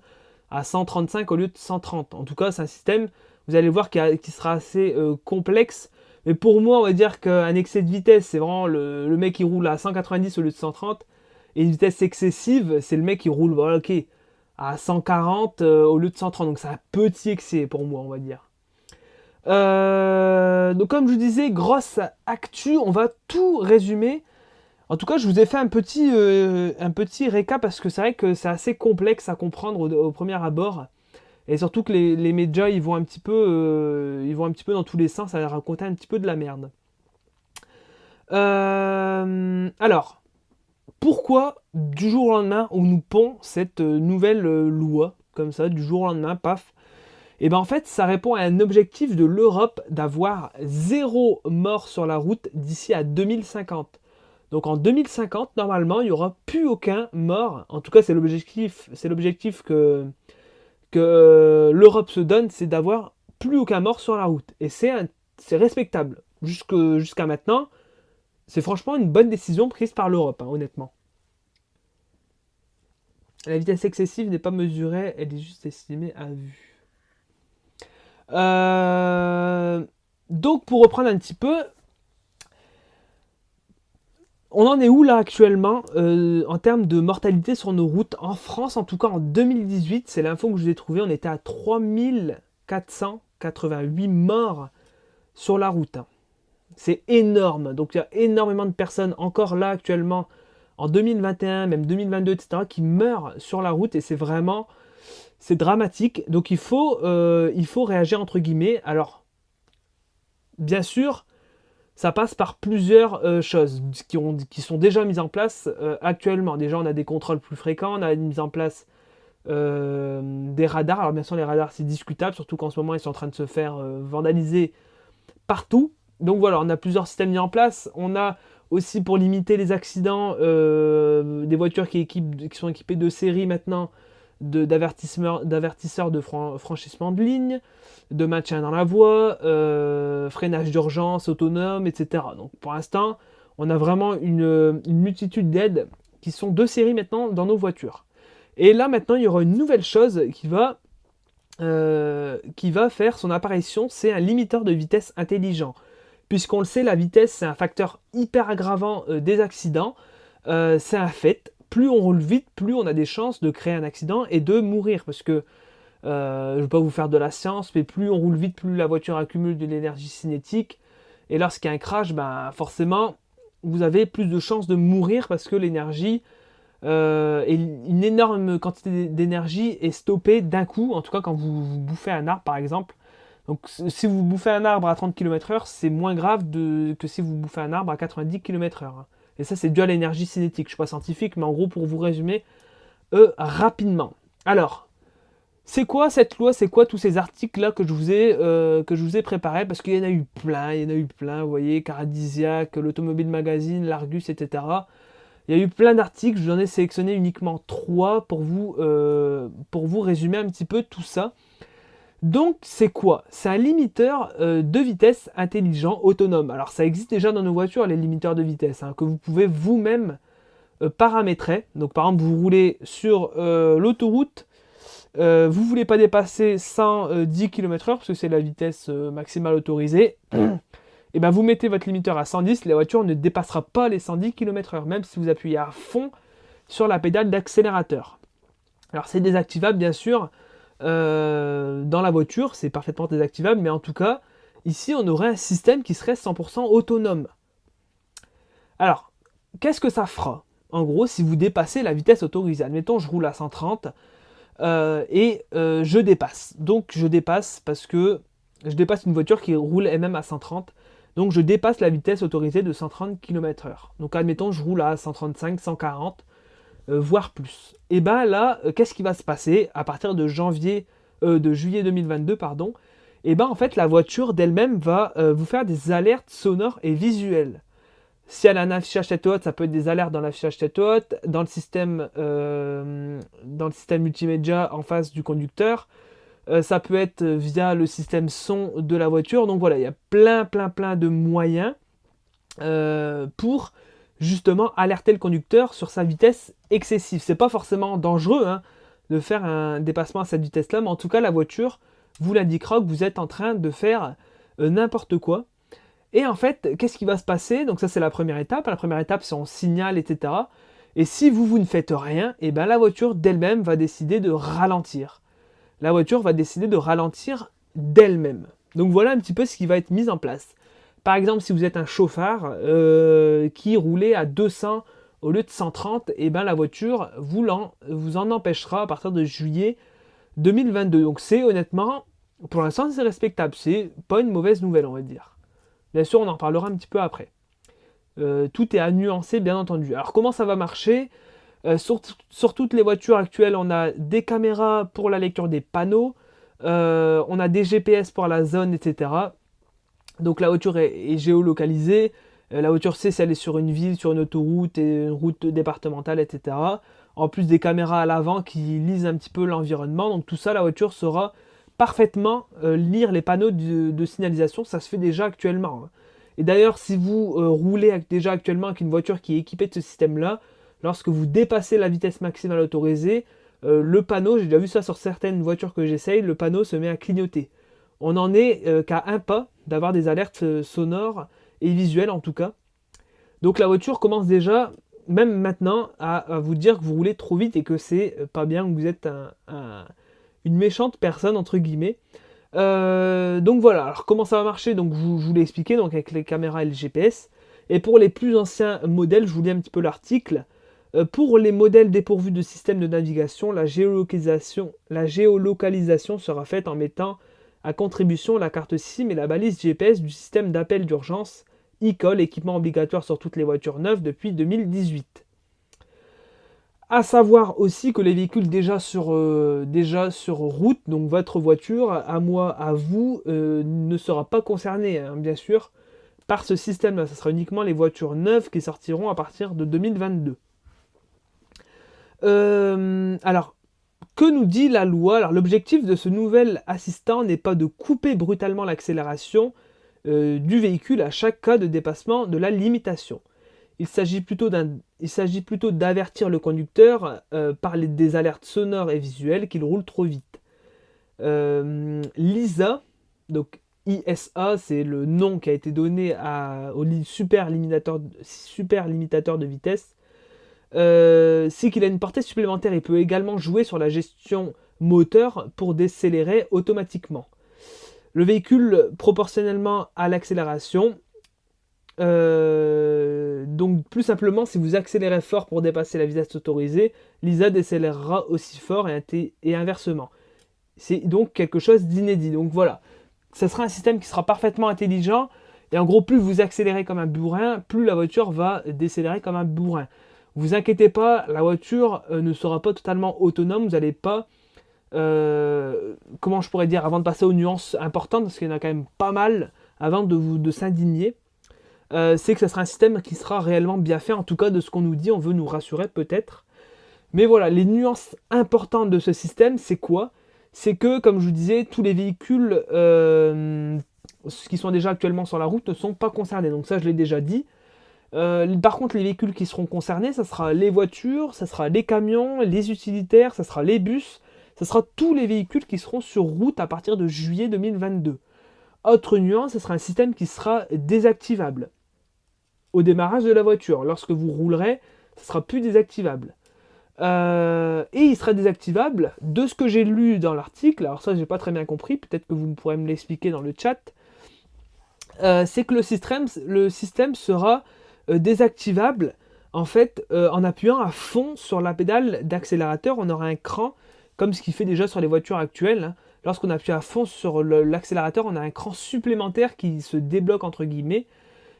à 135 au lieu de 130. En tout cas, c'est un système, vous allez voir, qui, sera assez euh, complexe. Mais pour moi, on va dire qu'un excès de vitesse, c'est vraiment le, mec qui roule à 190 au lieu de 130. Et une vitesse excessive, c'est le mec qui roule à 140 euh, au lieu de 130. Donc c'est un petit excès pour moi, on va dire. Euh, donc comme je vous disais, grosse actu, on va tout résumer en tout cas, je vous ai fait un petit, euh, petit récap parce que c'est vrai que c'est assez complexe à comprendre au, premier abord. Et surtout que les, médias, ils vont, un petit peu, euh, ils vont un petit peu dans tous les sens, va raconter un petit peu de la merde. Euh, alors, pourquoi du jour au lendemain on nous pond cette nouvelle loi, comme ça, du jour au lendemain, paf? Et eh bien en fait, ça répond à un objectif de l'Europe d'avoir zéro mort sur la route d'ici à 2050. Donc en 2050, normalement, il n'y aura plus aucun mort. En tout cas, c'est l'objectif, c'est l'objectif que, que l'Europe se donne, c'est d'avoir plus aucun mort sur la route. Et c'est, respectable. jusqu'à maintenant, c'est franchement une bonne décision prise par l'Europe, hein, honnêtement. La vitesse excessive n'est pas mesurée, elle est juste estimée à vue. donc pour reprendre un petit peu, on en est où là actuellement en termes de mortalité sur nos routes En France, en tout cas en 2018, c'est l'info que je vous ai trouvé, on était à 3488 morts sur la route. C'est énorme. Donc il y a énormément de personnes encore là actuellement en 2021, même 2022, etc., qui meurent sur la route et c'est vraiment, c'est dramatique. Donc il faut, euh, il faut réagir entre guillemets. Alors, bien sûr, ça passe par plusieurs euh, choses qui, ont, qui sont déjà mises en place euh, actuellement. Déjà, on a des contrôles plus fréquents, on a mis en place des radars. Alors bien sûr, les radars, c'est discutable, surtout qu'en ce moment, ils sont en train de se faire vandaliser partout. Donc voilà, on a plusieurs systèmes mis en place. On a aussi pour limiter les accidents euh, des voitures qui, qui, sont équipées de série maintenant d'avertisseurs de, franchissement de ligne, de maintien dans la voie, euh, freinage d'urgence autonome, etc. Donc pour l'instant, on a vraiment une, multitude d'aides qui sont de série maintenant dans nos voitures. Et là maintenant, il y aura une nouvelle chose qui va, euh, faire son apparition, c'est un limiteur de vitesse intelligent puisqu'on le sait, la vitesse, c'est un facteur hyper aggravant euh, des accidents. C'est un fait. Plus on roule vite, plus on a des chances de créer un accident et de mourir. Parce que, euh, je ne vais pas vous faire de la science, mais plus on roule vite, plus la voiture accumule de l'énergie cinétique. Et lorsqu'il y a un crash, ben, forcément, vous avez plus de chances de mourir parce que l'énergie, une énorme quantité d'énergie est stoppée d'un coup. En tout cas, quand vous bouffez un arbre, par exemple, donc si vous bouffez un arbre à 30 km/h, c'est moins grave que si vous bouffez un arbre à 90 km/h. Et ça, c'est dû à l'énergie cinétique. Je ne suis pas scientifique, mais en gros, pour vous résumer euh, rapidement. Alors, c'est quoi cette loi? C'est quoi tous ces articles-là que, je vous ai, euh, que je vous ai préparés? Parce qu'il y en a eu plein, il y en a eu plein, vous voyez, Caradisiac, l'Automobile Magazine, l'Argus, etc. Il y a eu plein d'articles, je vous en ai sélectionné uniquement trois pour vous, euh, pour vous résumer un petit peu tout ça. Donc c'est quoi? C'est un limiteur euh, de vitesse intelligent autonome. Alors ça existe déjà dans nos voitures, les limiteurs de vitesse, hein, que vous pouvez vous-même euh, paramétrer. Donc par exemple, vous roulez sur euh, l'autoroute, vous ne voulez pas dépasser 110 km/h, parce que c'est la vitesse maximale autorisée. Et bien vous mettez votre limiteur à 110, la voiture ne dépassera pas les 110 km/h, même si vous appuyez à fond sur la pédale d'accélérateur. Alors c'est désactivable bien sûr, euh, dans la voiture, c'est parfaitement désactivable, mais en tout cas, ici, on aurait un système qui serait 100% autonome. Alors, qu'est-ce que ça fera? En gros, si vous dépassez la vitesse autorisée, admettons, je roule à 130 euh, et euh, je dépasse. Donc, je dépasse parce que je dépasse une voiture qui roule elle-même à 130. Donc, je dépasse la vitesse autorisée de 130 km/h. Donc, admettons, je roule à 135, 140. Euh, voire plus. Et bien là, euh, qu'est-ce qui va se passer à partir de janvier, euh, de juillet 2022, pardon? Et bien en fait, la voiture d'elle-même va vous faire des alertes sonores et visuelles. Si elle a un affichage tête haute, ça peut être des alertes dans l'affichage tête haute, dans le système, dans le système multimédia en face du conducteur. ça peut être via le système son de la voiture. Donc voilà, il y a plein, plein, plein de moyens pour justement alerter le conducteur sur sa vitesse excessive. C'est pas forcément dangereux hein, de faire un dépassement à cette vitesse-là, mais en tout cas la voiture vous l'indiquera que vous êtes en train de faire euh, n'importe quoi. Et en fait, qu'est-ce qui va se passer? Donc ça c'est la première étape. La première étape c'est on signale, etc. Et si vous, vous ne faites rien, et eh bien la voiture d'elle-même va décider de ralentir. La voiture va décider de ralentir d'elle-même. Donc voilà un petit peu ce qui va être mis en place. Par exemple, si vous êtes un chauffard euh, qui roulait à 200 au lieu de 130, et eh ben la voiture vous en, vous en empêchera à partir de juillet 2022. Donc c'est honnêtement, pour l'instant c'est respectable, c'est pas une mauvaise nouvelle on va dire. Bien sûr on en parlera un petit peu après. Euh, tout est à nuancer bien entendu. Alors comment ça va marcher? Euh, sur, toutes les voitures actuelles on a des caméras pour la lecture des panneaux, on a des GPS pour la zone, etc. Donc la voiture est, géolocalisée, euh, la voiture sait si elle est sur une ville, sur une autoroute, une route départementale, etc. En plus des caméras à l'avant qui lisent un petit peu l'environnement. Donc tout ça, la voiture saura parfaitement euh, lire les panneaux de, signalisation. Ça se fait déjà actuellement. Hein. Et d'ailleurs, si vous euh, roulez déjà actuellement avec une voiture qui est équipée de ce système-là, lorsque vous dépassez la vitesse maximale autorisée, le panneau, j'ai déjà vu ça sur certaines voitures que j'essaye, le panneau se met à clignoter On en est qu'à un pas d'avoir des alertes sonores et visuelles en tout cas. Donc la voiture commence déjà, même maintenant, à, vous dire que vous roulez trop vite et que c'est pas bien, que vous êtes une méchante personne entre guillemets. donc voilà, alors comment ça va marcher? Donc je, vous l'ai expliqué, avec les caméras et le GPS. Et pour les plus anciens modèles, je vous lis un petit peu l'article. Euh, pour les modèles dépourvus de système de navigation, la géolocalisation sera faite en mettant à contribution la carte SIM et la balise GPS du système d'appel d'urgence e-call, équipement obligatoire sur toutes les voitures neuves depuis 2018. A savoir aussi que les véhicules déjà sur, euh, déjà sur route, donc votre voiture, à moi, à vous, euh, ne sera pas concernée, hein, bien sûr, par ce système-là. Ce sera uniquement les voitures neuves qui sortiront à partir de 2022. Euh, alors, que nous dit la loi? L'objectif de ce nouvel assistant n'est pas de couper brutalement l'accélération euh, du véhicule à chaque cas de dépassement de la limitation. Il s'agit plutôt d'avertir le conducteur euh, par des alertes sonores et visuelles qu'il roule trop vite. L'ISA, donc ISA, c'est le nom qui a été donné au super limitateur de vitesse. Euh, c'est qu'il a une portée supplémentaire. Il peut également jouer sur la gestion moteur pour décélérer automatiquement. Le véhicule proportionnellement à l'accélération. Euh, donc plus simplement, si vous accélérez fort pour dépasser la vitesse autorisée, l'ISA décélérera aussi fort et, et inversement. C'est donc quelque chose d'inédit. Donc voilà ce sera un système qui sera parfaitement intelligent. Et en gros, plus vous accélérez comme un bourrin, plus la voiture va décélérer comme un bourrin. Vous inquiétez pas, la voiture euh, ne sera pas totalement autonome. Vous n'allez pas, euh, comment je pourrais dire, avant de passer aux nuances importantes, parce qu'il y en a quand même pas mal, avant de vous de s'indigner, euh, c'est que ce sera un système qui sera réellement bien fait. En tout cas, de ce qu'on nous dit, on veut nous rassurer peut-être. Mais voilà, les nuances importantes de ce système, c'est quoi? C'est que, comme je vous disais, tous les véhicules qui sont déjà actuellement sur la route ne sont pas concernés. Donc ça, je l'ai déjà dit. Euh, par contre, les véhicules qui seront concernés, ça sera les voitures, ça sera les camions, les utilitaires, ça sera les bus, ça sera tous les véhicules qui seront sur route à partir de juillet 2022. Autre nuance, ce sera un système qui sera désactivable au démarrage de la voiture. Lorsque vous roulerez, ce sera plus désactivable. Euh, et il sera désactivable. De ce que j'ai lu dans l'article, alors ça j'ai pas très bien compris, peut-être que vous pourrez me l'expliquer dans le chat, euh, c'est que le système, sera désactivable en fait en appuyant à fond sur la pédale d'accélérateur. On aura un cran comme ce qu'il fait déjà sur les voitures actuelles. Hein. Lorsqu'on appuie à fond sur l'accélérateur, on a un cran supplémentaire qui se débloque entre guillemets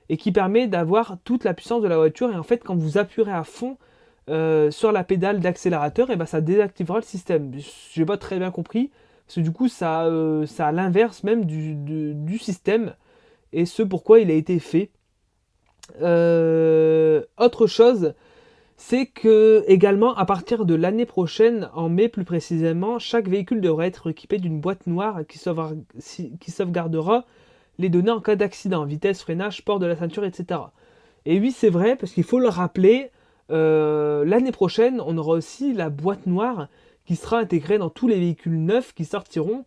et qui permet d'avoir toute la puissance de la voiture. Et en fait, quand vous appuierez à fond euh, sur la pédale d'accélérateur, et ben ça désactivera le système. J'ai pas très bien compris, parce que du coup, ça, euh, ça a l'inverse même du, système, et ce pourquoi il a été fait. Euh, autre chose, c'est que également à partir de l'année prochaine, en mai plus précisément, chaque véhicule devrait être équipé d'une boîte noire qui, qui sauvegardera les données en cas d'accident, vitesse, freinage, port de la ceinture, etc. Et oui, c'est vrai, parce qu'il faut le rappeler, euh, l'année prochaine, on aura aussi la boîte noire qui sera intégrée dans tous les véhicules neufs qui sortiront.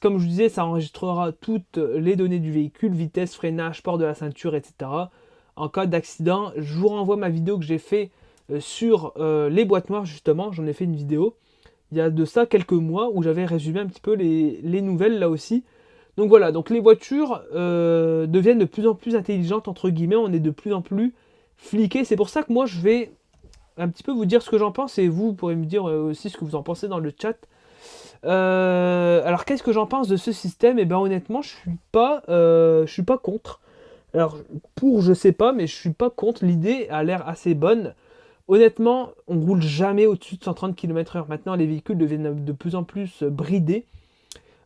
Comme je vous disais, ça enregistrera toutes les données du véhicule, vitesse, freinage, port de la ceinture, etc. En cas d'accident, je vous renvoie ma vidéo que j'ai fait euh, sur euh, les boîtes noires justement. J'en ai fait une vidéo il y a de ça quelques mois où j'avais résumé un petit peu les, nouvelles là aussi. Donc voilà, donc les voitures deviennent de plus en plus intelligentes entre guillemets. On est de plus en plus fliqué. C'est pour ça que moi je vais un petit peu vous dire ce que j'en pense et vous pourrez me dire euh, aussi ce que vous en pensez dans le chat. Euh, alors qu'est-ce que j'en pense de ce système? Et eh ben honnêtement je suis pas euh, je suis pas contre. Alors pour je sais pas mais je suis pas contre. L'idée a l'air assez bonne. Honnêtement on roule jamais au-dessus de 130 km/h. Maintenant les véhicules deviennent de plus en plus bridés.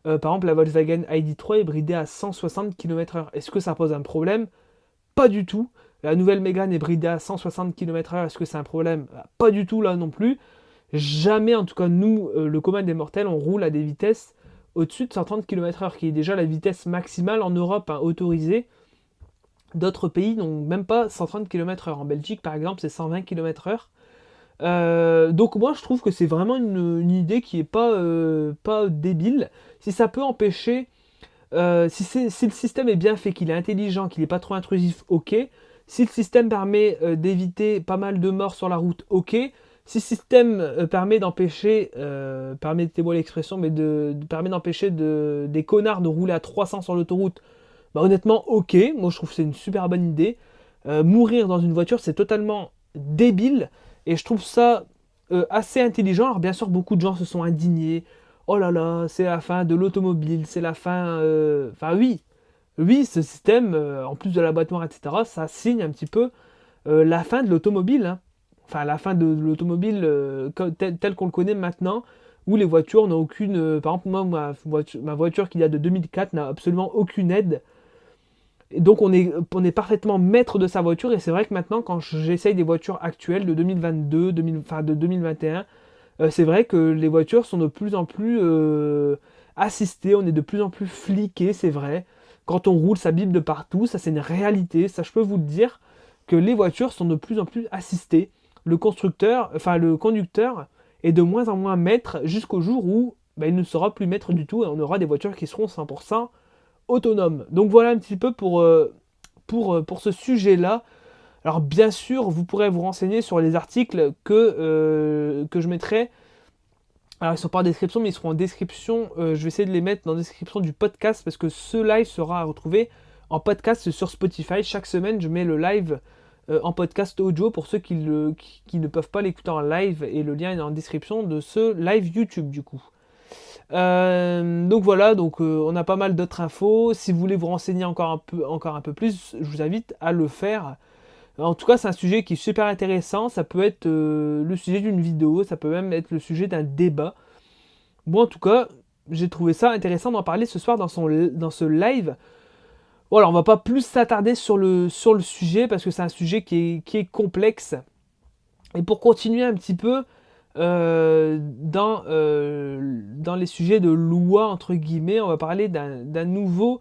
par exemple la Volkswagen ID3 est bridée à 160 km/h. Est-ce que ça pose un problème? Pas du tout. La nouvelle Mégane est bridée à 160 km/h. Est-ce que c'est un problème? Bah, Pas du tout là non plus. Jamais, en tout cas, nous, euh, le commun des mortels, on roule à des vitesses au-dessus de 130 km/h, qui est déjà la vitesse maximale en Europe hein, autorisée. D'autres pays n'ont même pas 130 km/h. En Belgique, par exemple, c'est 120 km/h. Euh, donc moi je trouve que c'est vraiment une, idée qui est pas, euh, pas débile. Si ça peut empêcher euh, si, le système est bien fait, qu'il est intelligent, qu'il n'est pas trop intrusif, ok. Si le système permet d'éviter pas mal de morts sur la route, ok. Si le système permet d'empêcher, permettez-moi l'expression, mais de, permet d'empêcher de, des connards de rouler à 300 sur l'autoroute, bah honnêtement, ok. Moi, je trouve que c'est une super bonne idée. mourir dans une voiture, c'est totalement débile. Et je trouve ça assez intelligent. Alors, bien sûr, beaucoup de gens se sont indignés oh là là, c'est la fin de l'automobile, c'est la fin. Euh, enfin, oui, oui, ce système, euh, en plus de l'abattoir, etc., ça signe un petit peu euh, la fin de l'automobile. Hein. Enfin, la fin de, l'automobile tel, qu'on le connaît maintenant, où les voitures n'ont aucune. par exemple, moi, ma voiture, ma voiture qui date de 2004 n'a absolument aucune aide. Donc, on est, parfaitement maître de sa voiture. Et c'est vrai que maintenant, quand j'essaye des voitures actuelles de 2022, enfin de 2021, euh, c'est vrai que les voitures sont de plus en plus euh, assistées, on est de plus en plus fliqué, c'est vrai. Quand on roule, ça bip de partout, ça c'est une réalité, ça je peux vous le dire, que les voitures sont de plus en plus assistées. Le constructeur, enfin le conducteur est de moins en moins maître jusqu'au jour où bah, il ne sera plus maître du tout et on aura des voitures qui seront 100% Donc voilà un petit peu pour, euh, pour, ce sujet-là. Alors bien sûr, vous pourrez vous renseigner sur les articles que, euh, je mettrai. Alors ils ne sont pas en description, mais ils seront en description. Euh, je vais essayer de les mettre dans la description du podcast parce que ce live sera à retrouver en podcast sur Spotify. Chaque semaine, je mets le live euh, en podcast audio pour ceux qui, qui ne peuvent pas l'écouter en live et le lien est en description de ce live YouTube du coup. Donc voilà, donc on a pas mal d'autres infos. Si vous voulez vous renseigner encore un peu, encore un peu plus, je vous invite à le faire. En tout cas, c'est un sujet qui est super intéressant. Ça peut être euh, le sujet d'une vidéo, ça peut même être le sujet d'un débat. Bon, en tout cas, j'ai trouvé ça intéressant d'en parler ce soir dans, son, dans ce live. Voilà, on va pas plus s'attarder sur le, sur le sujet parce que c'est un sujet qui est, complexe. Et pour continuer un petit peu euh, dans, euh, dans les sujets de loi, entre guillemets, on va parler d'un nouveau,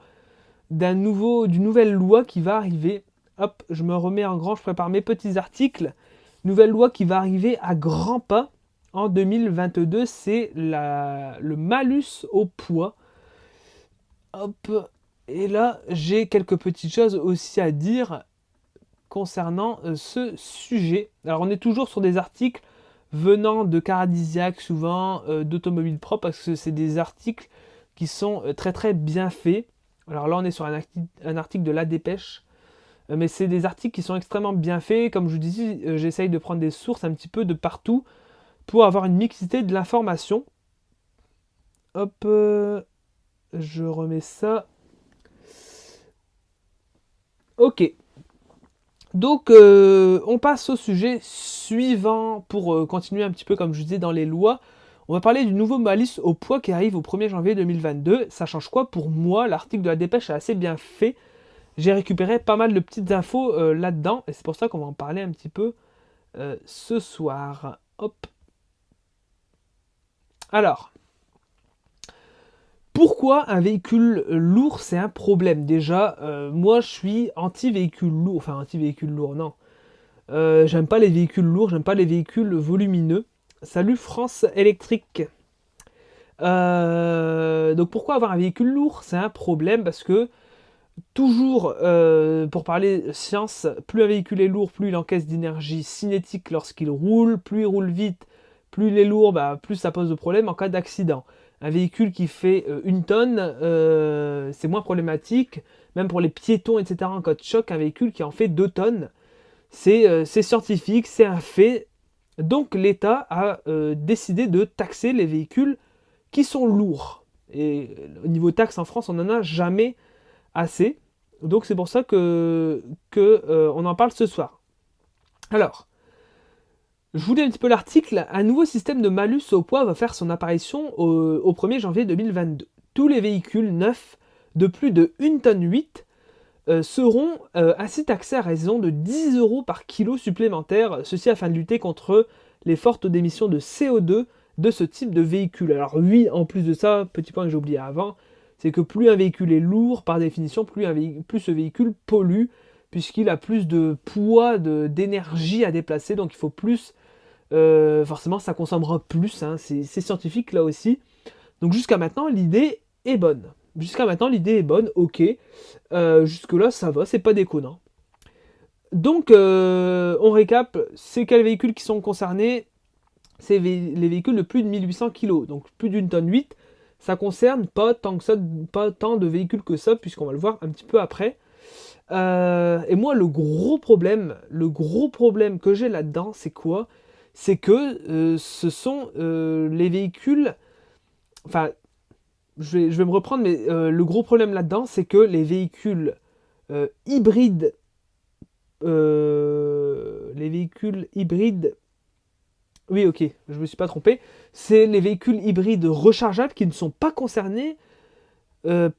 d'un nouveau, d'une nouvelle loi qui va arriver hop, je me remets en grand, je prépare mes petits articles. Nouvelle loi qui va arriver à grands pas en 2022, c'est le malus au poids. Hop, et là, j'ai quelques petites choses aussi à dire concernant euh, ce sujet. Alors, on est toujours sur des articles venant de Caradisiac, souvent euh, d'automobiles propres, parce que c'est des articles qui sont euh, très très bien faits. Alors là, on est sur un, article de La Dépêche euh, mais c'est des articles qui sont extrêmement bien faits. Comme je vous disais, euh, j'essaye de prendre des sources un petit peu de partout pour avoir une mixité de l'information. Hop, je remets ça. Ok. Donc, on passe au sujet suivant pour continuer un petit peu comme je disais dans les lois. On va parler du nouveau malice au poids qui arrive au 1er janvier 2022. Ça change quoi pour moi? L'article de la dépêche est assez bien fait j'ai récupéré pas mal de petites infos euh, là-dedans et c'est pour ça qu'on va en parler un petit peu euh, ce soir. Hop. Alors, pourquoi un véhicule lourd c'est un problème? Déjà, euh, moi je suis anti-véhicule lourd, enfin anti-véhicule lourd, non. j'aime pas les véhicules lourds, j'aime pas les véhicules volumineux. Salut France électrique. donc pourquoi avoir un véhicule lourd? C'est un problème parce que Toujours, euh, pour parler science, plus un véhicule est lourd, plus il encaisse d'énergie cinétique lorsqu'il roule, plus il roule vite, plus il est lourd, bah, plus ça pose de problème en cas d'accident. Un véhicule qui fait euh, une tonne, euh, c'est moins problématique, même pour les piétons, etc. En cas de choc, un véhicule qui en fait 2 tonnes, c'est scientifique, c'est un fait. Donc l'État a décidé de taxer les véhicules qui sont lourds. Et au niveau taxe en France, on n'en a jamais assez. Donc c'est pour ça que, que euh, on en parle ce soir. Alors, je vous lis un petit peu l'article. Un nouveau système de malus au poids va faire son apparition au, 1er janvier 2022. Tous les véhicules neufs de plus de 1 tonne 8 euh, seront euh, ainsi taxés à raison de 10 euros par kilo supplémentaire, ceci afin de lutter contre les fortes émissions de CO2 de ce type de véhicule. Alors oui, en plus de ça, petit point que j'ai oublié avant, c'est que plus un véhicule est lourd, par définition, plus, ce véhicule pollue, puisqu'il a plus de poids, d'énergie à déplacer, donc il faut plus, euh, forcément ça consommera plus, hein. c'est scientifique là aussi. Donc jusqu'à maintenant, l'idée est bonne. Jusqu'à maintenant, l'idée est bonne, ok. Euh, jusque-là, ça va, c'est pas déconnant. Donc, euh, on récap, c'est quels véhicules qui sont concernés? C'est les véhicules de plus de 1800 kg, donc plus d'une tonne 8. Ça concerne pas tant, que ça, pas tant de véhicules que ça, puisqu'on va le voir un petit peu après. Et moi, le gros problème, le gros problème que j'ai là-dedans, c'est quoi? C'est que ce sont les véhicules. Enfin, je vais, me reprendre, mais euh, le gros problème là-dedans, c'est que les véhicules euh, hybrides, euh, les véhicules hybrides, oui, ok, je me suis pas trompé, c'est les véhicules hybrides rechargeables qui ne sont pas concernés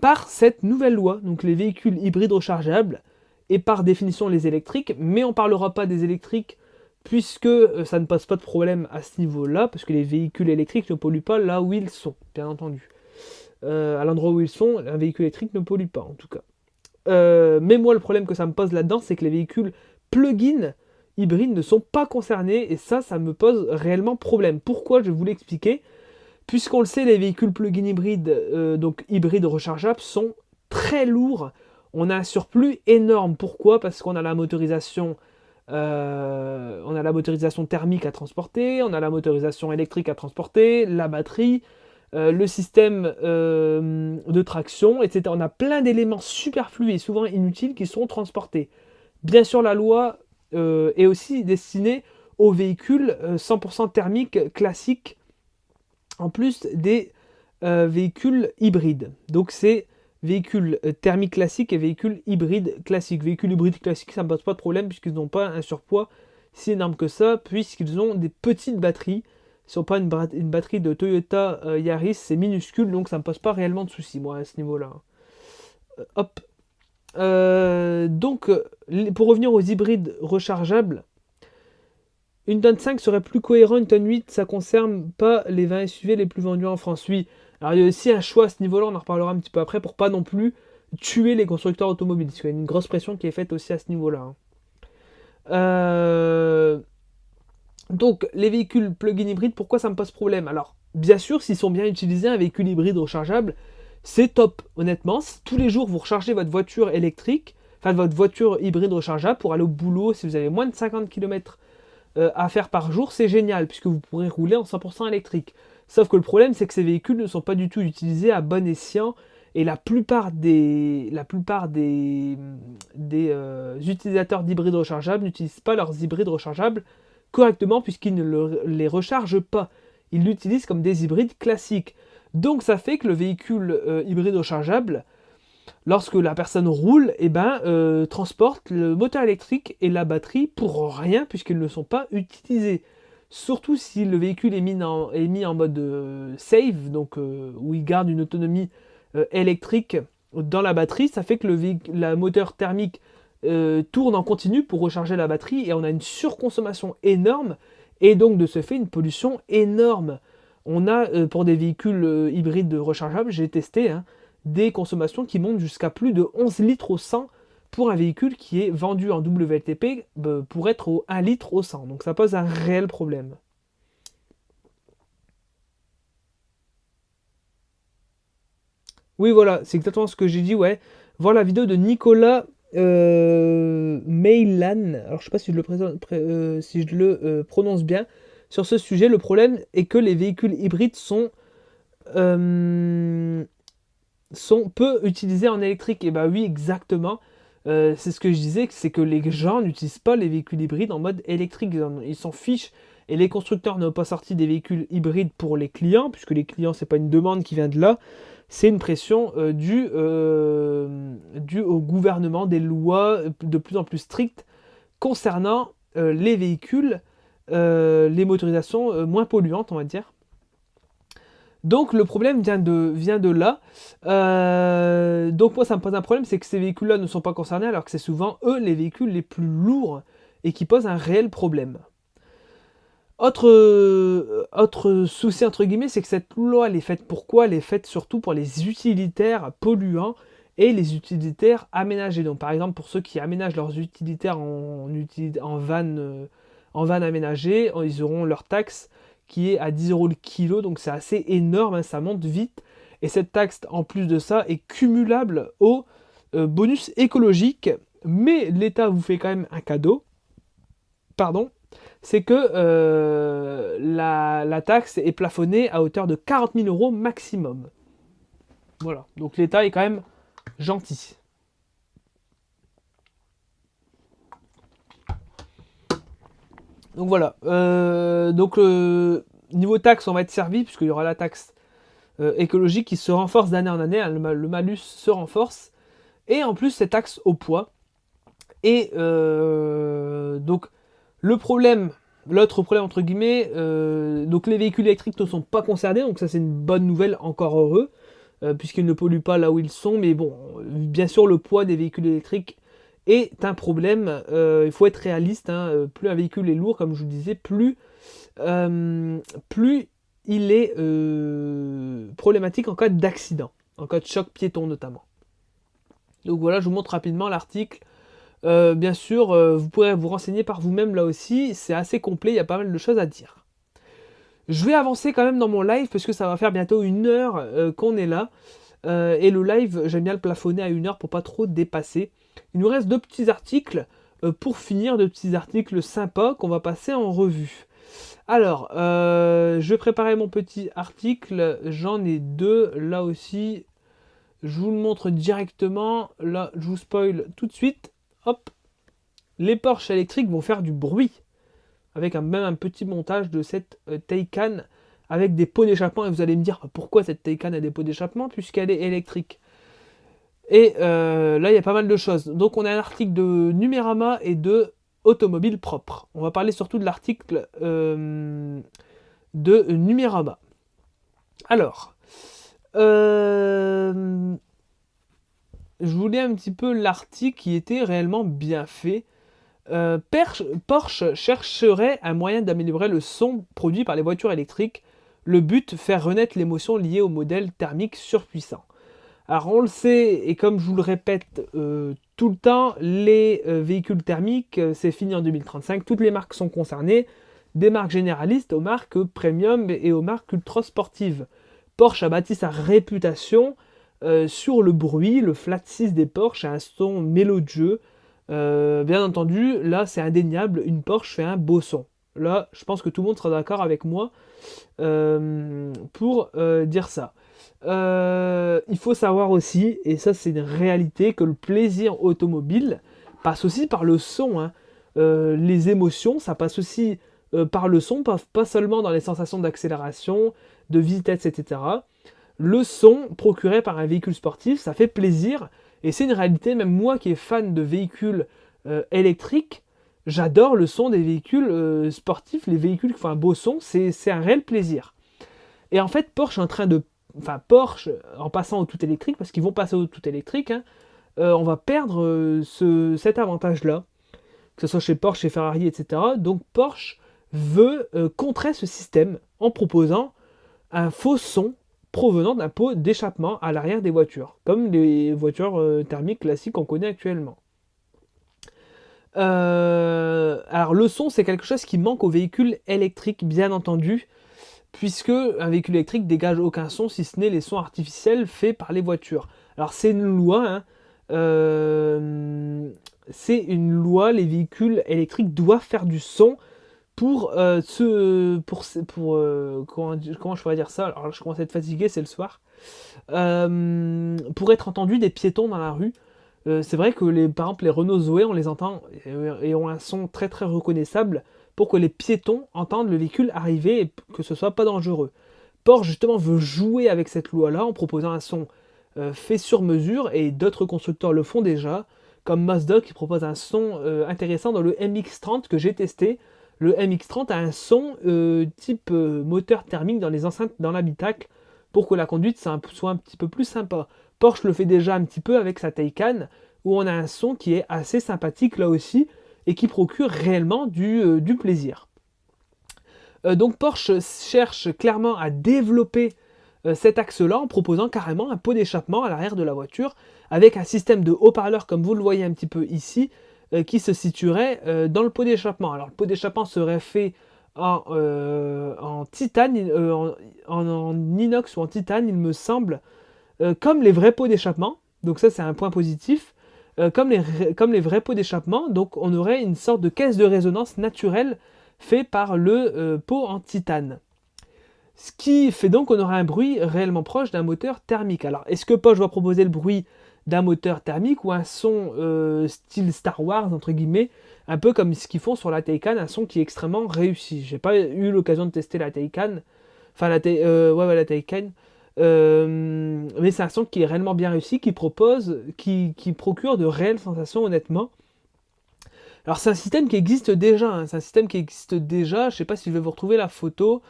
par cette nouvelle loi. Donc les véhicules hybrides rechargeables et par définition les électriques, mais on parlera pas des électriques puisque ça ne pose pas de problème à ce niveau-là, parce que les véhicules électriques ne polluent pas là où ils sont, bien entendu. Euh, à l'endroit où ils sont, un véhicule électrique ne pollue pas en tout cas. Euh, mais moi, le problème que ça me pose là-dedans, c'est que les véhicules plug-in hybrides ne sont pas concernés et ça, ça me pose réellement problème. Pourquoi Je vais vous l'expliquer? Puisqu'on le sait, les véhicules plug-in hybrides, euh, donc hybrides rechargeables, sont très lourds. On a un surplus énorme. Pourquoi? Parce qu'on a la motorisation. On a la motorisation thermique à transporter, on a la motorisation électrique à transporter, la batterie, euh, le système euh, de traction, etc. On a plein d'éléments superflus et souvent inutiles qui sont transportés. Bien sûr, la loi euh, est aussi destinée aux véhicules 100% thermiques classiques, en plus des véhicules hybrides. Donc c'est véhicules thermiques classiques et véhicules hybrides classiques. Véhicules hybrides classiques, ça ne pose pas de problème puisqu'ils n'ont pas un surpoids si énorme que ça, puisqu'ils ont des petites batteries si on prend une, batterie de Toyota euh, Yaris, c'est minuscule, donc ça ne me pose pas réellement de soucis, moi, à ce niveau-là. Euh, hop. Euh, donc, pour revenir aux hybrides rechargeables, une tonne 5 serait plus cohérent, une tonne 8, ça concerne pas les 20 SUV les plus vendus en France. Oui, alors il y a aussi un choix à ce niveau-là, on en reparlera un petit peu après, pour pas non plus tuer les constructeurs automobiles, parce qu'il y a une grosse pression qui est faite aussi à ce niveau-là. Hein. Euh, donc, les véhicules plug-in hybrides, pourquoi ça me pose problème? Alors, bien sûr, s'ils sont bien utilisés, un véhicule hybride rechargeable, c'est top. Honnêtement, si tous les jours vous rechargez votre voiture électrique, enfin votre voiture hybride rechargeable pour aller au boulot, si vous avez moins de 50 km euh, à faire par jour, c'est génial, puisque vous pourrez rouler en 100% électrique. Sauf que le problème, c'est que ces véhicules ne sont pas du tout utilisés à bon escient, et la plupart des, euh, utilisateurs d'hybrides rechargeables n'utilisent pas leurs hybrides rechargeables correctement puisqu'il ne les recharge pas. Il l'utilise comme des hybrides classiques. Donc ça fait que le véhicule euh, hybride rechargeable, lorsque la personne roule, eh ben, euh, transporte le moteur électrique et la batterie pour rien puisqu'ils ne sont pas utilisés. Surtout si le véhicule est mis en, mode euh, save, donc où il garde une autonomie électrique dans la batterie, ça fait que le, moteur thermique euh, tourne en continu pour recharger la batterie et on a une surconsommation énorme et donc de ce fait une pollution énorme. On a euh, pour des véhicules euh, hybrides rechargeables, j'ai testé, hein, des consommations qui montent jusqu'à plus de 11 litres au 100 pour un véhicule qui est vendu en WLTP pour être au 1 litre au 100. Donc ça pose un réel problème. Oui, voilà, c'est exactement ce que j'ai dit, ouais. Voir la vidéo de Nicolas euh, Meilan, alors je sais pas si je le, euh, si je le euh, prononce bien, sur ce sujet, le problème est que les véhicules hybrides sont, euh, sont peu utilisés en électrique. Et bah oui, exactement. C'est ce que je disais, c'est que les gens n'utilisent pas les véhicules hybrides en mode électrique. Ils s'en fichent. Et les constructeurs n'ont pas sorti des véhicules hybrides pour les clients, puisque les clients, c'est pas une demande qui vient de là c'est une pression euh, euh, due, au gouvernement, des lois de plus en plus strictes concernant euh, les véhicules, les motorisations moins polluantes, on va dire. Donc le problème vient de, là. donc moi ça me pose un problème, c'est que ces véhicules-là ne sont pas concernés alors que c'est souvent eux les véhicules les plus lourds et qui posent un réel problème. Autre, euh, autre souci entre guillemets, c'est que cette loi elle est faite pour quoi? Elle est faite surtout pour les utilitaires polluants et les utilitaires aménagés. Donc par exemple pour ceux qui aménagent leurs utilitaires en, en van, euh, en van ils auront leur taxe qui est à 10 euros le kilo, donc c'est assez énorme, hein, ça monte vite. Et cette taxe, en plus de ça, est cumulable au bonus écologique. Mais l'État vous fait quand même un cadeau. Pardon. C'est que la, la, taxe est plafonnée à hauteur de 40 000 euros maximum. Voilà. Donc l'État est quand même gentil. Donc voilà. Euh, donc euh, niveau taxe, on va être servi puisqu'il y aura la taxe euh, écologique qui se renforce d'année en année. Hein, le, malus se renforce. Et en plus, c'est taxe au poids. Et donc le problème, l'autre problème entre guillemets, donc les véhicules électriques ne sont pas concernés. Donc ça c'est une bonne nouvelle, encore heureux. puisqu'ils ne polluent pas là où ils sont, mais bon, bien sûr le poids des véhicules électriques est un problème. Euh, il faut être réaliste. Hein. Euh, plus un véhicule est lourd, comme je vous disais, plus, euh, plus il est problématique en cas d'accident, en cas de choc piéton notamment. Donc voilà, je vous montre rapidement l'article. bien sûr, vous pourrez vous renseigner par vous-même là aussi. C'est assez complet, il y a pas mal de choses à dire. Je vais avancer quand même dans mon live parce que ça va faire bientôt une heure qu'on est là. et le live, j'aime bien le plafonner à une heure pour pas trop dépasser. Il nous reste deux petits articles euh, pour finir, deux petits articles sympas qu'on va passer en revue. Alors, euh, je préparer mon petit article. J'en ai deux là aussi. Je vous le montre directement. Là, je vous spoil tout de suite. Hop. Les Porsche électriques vont faire du bruit. Avec même un petit montage de cette euh, Taycan avec des pots d'échappement. Et vous allez me dire pourquoi cette Taycan a des pots d'échappement puisqu'elle est électrique? Et euh, là, il y a pas mal de choses. Donc, on a un article de Numérama et de Automobile Propre. On va parler surtout de l'article euh, de Numérama. Alors, euh, je voulais un petit peu l'article qui était réellement bien fait. Porsche chercherait un moyen d'améliorer le son produit par les voitures électriques. Le but, faire renaître l'émotion liée au modèle thermique surpuissant. Alors on le sait, et comme je vous le répète euh, tout le temps, les euh, véhicules thermiques, euh, c'est fini en 2035, toutes les marques sont concernées, des marques généralistes aux marques premium et aux marques ultra sportives. Porsche a bâti sa réputation sur le bruit, le flat 6 des Porsche a un son mélodieux. bien entendu, là c'est indéniable, une Porsche fait un beau son. Là, je pense que tout le monde sera d'accord avec moi pour dire ça. Euh, il faut savoir aussi, et ça c'est une réalité, que le plaisir automobile passe aussi par le son. Hein. Euh, les émotions, ça passe aussi euh, par le son, pas, seulement dans les sensations d'accélération, de vitesse, etc. Le son procuré par un véhicule sportif, ça fait plaisir, et c'est une réalité, même moi qui est fan de véhicules électriques, j'adore le son des véhicules sportifs, les véhicules qui font un beau son, c'est un réel plaisir. Et en fait, Porsche est en train de enfin Porsche, en passant au tout électrique, parce qu'ils vont passer au tout électrique, hein, euh, on va perdre euh, cet avantage-là, que ce soit chez Porsche, chez Ferrari, etc. Donc Porsche veut euh, contrer ce système en proposant un faux son provenant d'un pot d'échappement à l'arrière des voitures, comme les voitures thermiques classiques qu'on connaît actuellement. alors le son, c'est quelque chose qui manque aux véhicules électriques, bien entendu puisque un véhicule électrique dégage aucun son si ce n'est les sons artificiels faits par les voitures. Alors c'est une loi, hein. euh, c'est une loi, les véhicules électriques doivent faire du son pour euh, pour, euh, comment, je pourrais dire ça? Alors je commence à être fatigué, c'est le soir. pour être entendu des piétons dans la rue. c'est vrai que les, par exemple les Renault Zoé, on les entend et ont un son très très reconnaissable pour que les piétons entendent le véhicule arriver et que ce soit pas dangereux. Porsche justement veut jouer avec cette loi-là en proposant un son euh, fait sur mesure et d'autres constructeurs le font déjà, comme Mazda qui propose un son euh, intéressant dans le MX-30 que j'ai testé. Le MX-30 a un son euh, type moteur thermique dans les enceintes dans l'habitacle pour que la conduite soit un petit peu plus sympa. Porsche le fait déjà un petit peu avec sa Taycan où on a un son qui est assez sympathique là aussi et qui procure réellement du, euh, plaisir. Euh, donc Porsche cherche clairement à développer euh, cet axe-là en proposant carrément un pot d'échappement à l'arrière de la voiture avec un système de haut-parleur comme vous le voyez un petit peu ici qui se situerait dans le pot d'échappement. Alors le pot d'échappement serait fait en, en inox ou en titane, il me semble, comme les vrais pots d'échappement. Donc ça, c'est un point positif. Comme, les, comme les vrais pots d'échappement, donc on aurait une sorte de caisse de résonance naturelle fait par le pot en titane. Ce qui fait donc qu'on aura un bruit réellement proche d'un moteur thermique. Alors, est-ce que Porsche va proposer le bruit d'un moteur thermique ou un son euh, style Star Wars, entre guillemets, un peu comme ce qu'ils font sur la Taycan, un son qui est extrêmement réussi. J'ai pas eu l'occasion de tester la Taycan, enfin la, euh, ouais, la Taycan, euh, mais c'est un son qui est réellement bien réussi, qui propose, qui, procure de réelles sensations, honnêtement. Alors c'est un système qui existe déjà, hein. c'est un système qui existe déjà, je sais pas si je vais vous retrouver la photo,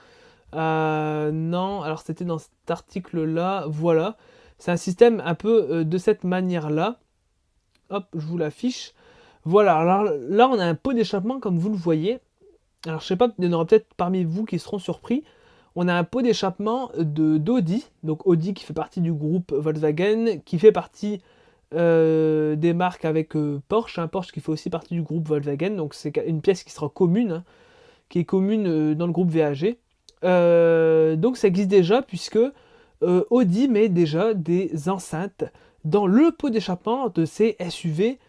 euh, non, alors c'était dans cet article-là. Voilà. C'est un système un peu euh, de cette manière-là. Hop, je vous l'affiche. Voilà, alors là on a un pot d'échappement comme vous le voyez. Alors je sais pas, il y en aura peut-être parmi vous qui seront surpris. On a un pot d'échappement de d'Audi, donc Audi qui fait partie du groupe Volkswagen, qui fait partie euh, des marques avec Porsche, un hein. Porsche qui fait aussi partie du groupe Volkswagen, donc c'est une pièce qui sera commune, hein, qui est commune dans le groupe VAG. Euh, donc ça existe déjà puisque euh, Audi met déjà des enceintes dans le pot d'échappement de ces SUV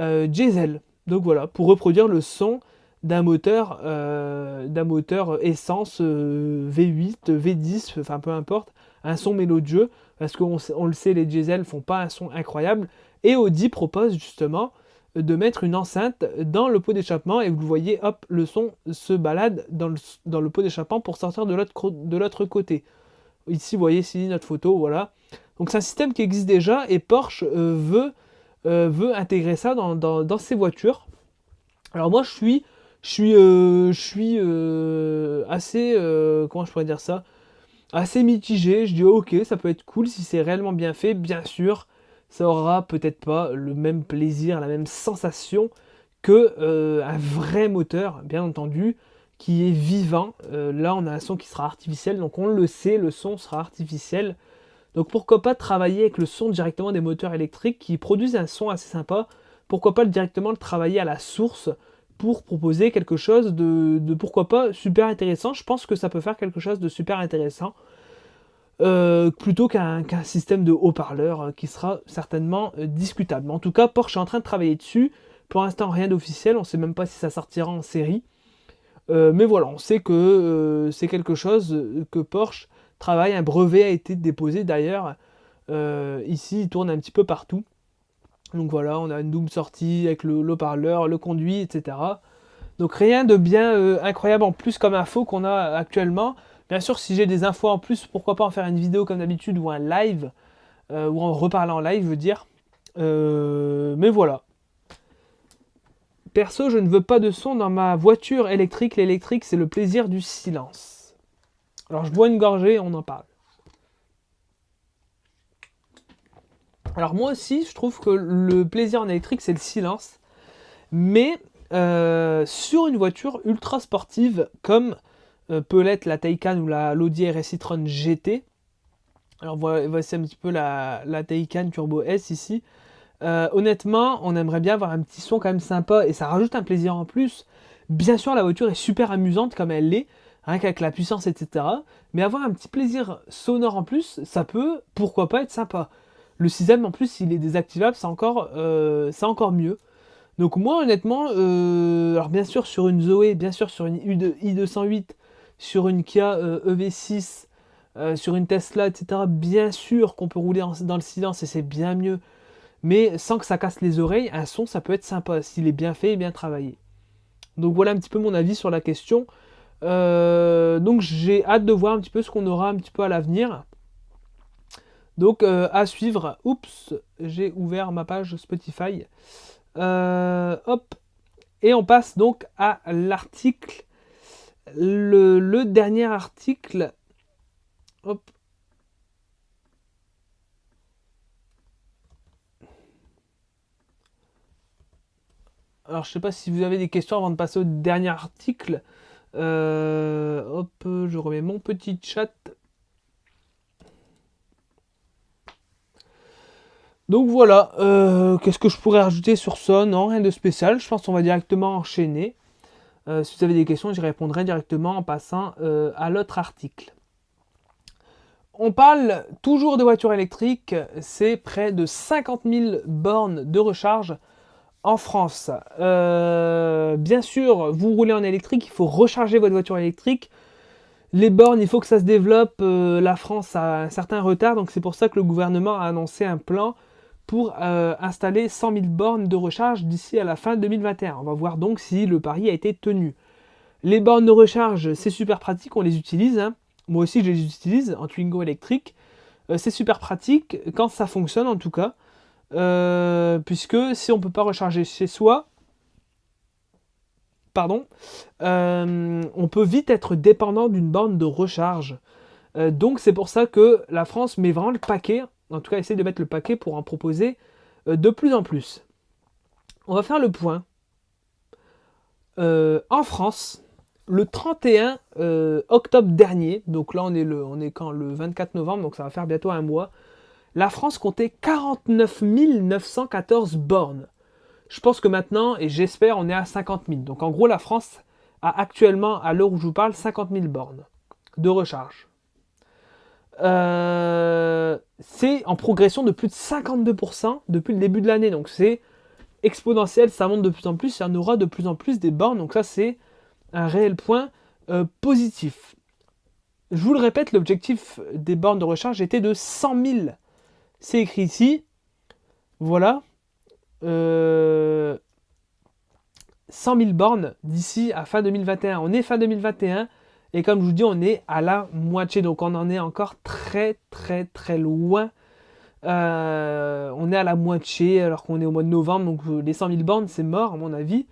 euh, diesel. Donc voilà, pour reproduire le son d'un moteur, d'un moteur essence V8, V10, enfin peu importe, un son mélodieux, parce qu'on on le sait, les diesel font pas un son incroyable. Et Audi propose justement de mettre une enceinte dans le pot d'échappement et vous voyez, hop, le son se balade dans le, dans le pot d'échappement pour sortir de l'autre côté. Ici, vous voyez ici notre photo, voilà. Donc c'est un système qui existe déjà et Porsche euh, veut, euh, veut intégrer ça dans, dans, ses voitures. Alors moi, je suis, je suis, euh, je suis assez, comment je pourrais dire ça, assez mitigé. Je dis ok, ça peut être cool si c'est réellement bien fait, bien sûr ça aura peut-être pas le même plaisir, la même sensation que euh, un vrai moteur, bien entendu, qui est vivant. Euh, là, on a un son qui sera artificiel, donc on le sait, le son sera artificiel. Donc pourquoi pas travailler avec le son directement des moteurs électriques qui produisent un son assez sympa? Pourquoi pas directement le travailler à la source pour proposer quelque chose de, pourquoi pas super intéressant. Je pense que ça peut faire quelque chose de super intéressant. Euh, plutôt qu'un système de haut-parleurs euh, qui sera certainement euh, discutable. en tout cas, Porsche est en train de travailler dessus. Pour l'instant, rien d'officiel. On ne sait même pas si ça sortira en série. mais voilà, on sait que c'est quelque chose que Porsche travaille. Un brevet a été déposé d'ailleurs. ici, il tourne un petit peu partout. Donc voilà, on a une double sortie avec le haut-parleur, le conduit, etc. Donc rien de bien incroyable en plus comme info qu'on a actuellement. Bien sûr, si j'ai des infos en plus, pourquoi pas en faire une vidéo comme d'habitude ou un live, euh, ou en reparler en live, je veux dire. Euh, mais voilà. Perso, je ne veux pas de son dans ma voiture électrique. L'électrique, c'est le plaisir du silence. Alors, je bois une gorgée, on en parle. Alors, moi aussi, je trouve que le plaisir en électrique, c'est le silence. Mais euh, sur une voiture ultra sportive comme euh, peut l'être la Taycan ou la l'Audi RS e-tron GT. Alors voici un petit peu la, la Turbo S ici. Euh, honnêtement, on aimerait bien avoir un petit son quand même sympa et ça rajoute un plaisir en plus. Bien sûr, la voiture est super amusante comme elle l'est, rien qu'avec la puissance, etc. Mais avoir un petit plaisir sonore en plus, ça peut, pourquoi pas, être sympa. Le système en plus, s'il est désactivable, c'est encore, euh, encore mieux. Donc moi, honnêtement, alors bien sûr sur une Zoé, bien sûr sur une i208, sur une Kia EV6, euh, e euh, sur une Tesla, etc. Bien sûr qu'on peut rouler dans le silence et c'est bien mieux. Mais sans que ça casse les oreilles, un son, ça peut être sympa s'il est bien fait et bien travaillé. Donc voilà un petit peu mon avis sur la question. Euh, donc j'ai hâte de voir un petit peu ce qu'on aura un petit peu à l'avenir. Donc à suivre. Oups, j'ai ouvert ma page Spotify. hop. Et on passe donc à l'article le, dernier article. Hop. Alors, je sais pas si vous avez des questions avant de passer au dernier article. Euh, hop, je remets mon petit chat. Donc voilà, euh, qu'est-ce que je pourrais rajouter sur ça? Non, rien de spécial. Je pense qu'on va directement enchaîner. si vous avez des questions, j'y répondrai directement en passant à l'autre article. On parle toujours de voitures électriques, c'est près de 50 000 bornes de recharge en France. bien sûr, vous roulez en électrique, il faut recharger votre voiture électrique. Les bornes, il faut que ça se développe. la France a un certain retard, donc c'est pour ça que le gouvernement a annoncé un plan pour euh, installer 100 000 bornes de recharge d'ici à la fin 2021. On va voir donc si le pari a été tenu. Les bornes de recharge, c'est super pratique, on les utilise. Hein. Moi aussi, je les utilise en Twingo électrique. Euh, c'est super pratique quand ça fonctionne en tout cas. Euh, puisque si on ne peut pas recharger chez soi, pardon, on peut vite être dépendant d'une borne de recharge. donc c'est pour ça que la France met vraiment le paquet en tout cas, essayer de mettre le paquet pour en proposer euh, de plus en plus. On va faire le point. Euh, en France, le 31 euh, octobre dernier, donc là on est, le, on est quand le 24 novembre, donc ça va faire bientôt un mois, la France comptait 49 914 bornes. Je pense que maintenant, et j'espère, on est à 50 000. Donc en gros, la France a actuellement, à l'heure où je vous parle, 50 000 bornes de recharge. Euh, c'est en progression de plus de 52% depuis le début de l'année. Donc c'est exponentiel, ça monte de plus en plus, y en aura de plus en plus des bornes. Donc ça c'est un réel point euh, positif. Je vous le répète, l'objectif des bornes de recharge était de 100 000. C'est écrit ici. Voilà. 100 euh, 000 bornes d'ici à fin 2021. On est fin 2021. Et comme je vous dis, on est à la moitié, donc on en est encore très très très loin. Euh, on est à la moitié alors qu'on est au mois de novembre, donc euh, les 100 000 bornes, c'est mort à mon avis.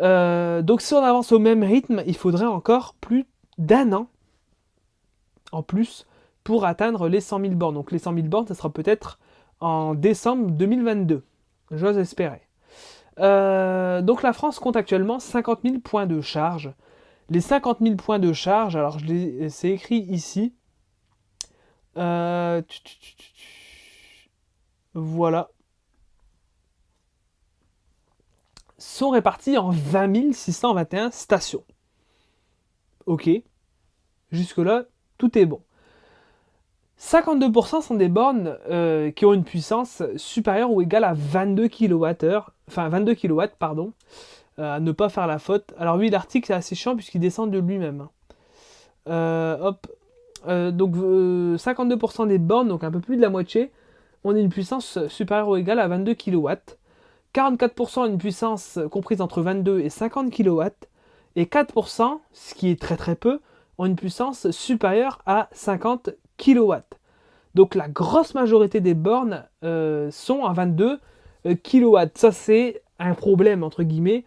Euh, donc si on avance au même rythme, il faudrait encore plus d'un an en plus pour atteindre les 100 000 bornes. Donc les 100 000 bornes, ça sera peut-être en décembre 2022. J'ose espérer. donc la France compte actuellement 50 000 points de charge. Les 50 000 points de charge, alors c'est écrit ici. Euh, voilà. Sont répartis en 20 621 stations. Ok. Jusque-là, tout est bon. 52% sont des bornes euh, qui ont une puissance supérieure ou égale à 22 kWh, enfin 22 kW, pardon. Euh, à ne pas faire la faute. Alors oui, l'article est assez chiant puisqu'il descend de lui-même. Euh, hop. Euh, donc 52% des bornes, donc un peu plus de la moitié, ont une puissance supérieure ou égale à 22 kW. 44% ont une puissance comprise entre 22 et 50 kW. Et 4%, ce qui est très très peu, ont une puissance supérieure à 50 kW. Donc la grosse majorité des bornes sont à 22 kW. Ça c'est un problème entre guillemets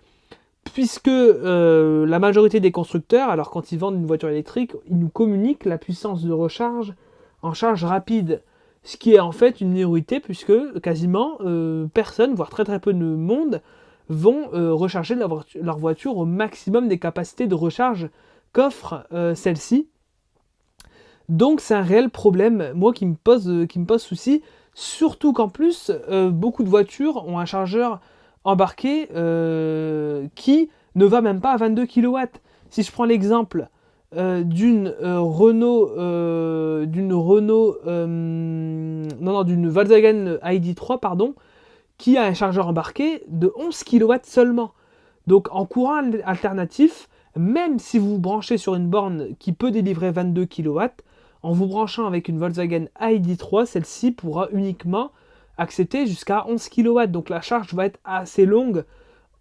puisque euh, la majorité des constructeurs, alors quand ils vendent une voiture électrique, ils nous communiquent la puissance de recharge en charge rapide. Ce qui est en fait une minorité, puisque quasiment euh, personne, voire très très peu de monde, vont euh, recharger leur, voiture au maximum des capacités de recharge qu'offre celle-ci. Donc c'est un réel problème, moi qui me pose, qui me pose souci, surtout qu'en plus, beaucoup de voitures ont un chargeur embarqué euh, qui ne va même pas à 22 kW. Si je prends l'exemple euh, d'une euh, Renault, d'une Renault, non non, d'une Volkswagen ID3 pardon, qui a un chargeur embarqué de 11 kW seulement. Donc en courant alternatif, même si vous vous branchez sur une borne qui peut délivrer 22 kW, en vous branchant avec une Volkswagen ID3, celle-ci pourra uniquement accepter jusqu'à 11 kW. Donc la charge va être assez longue.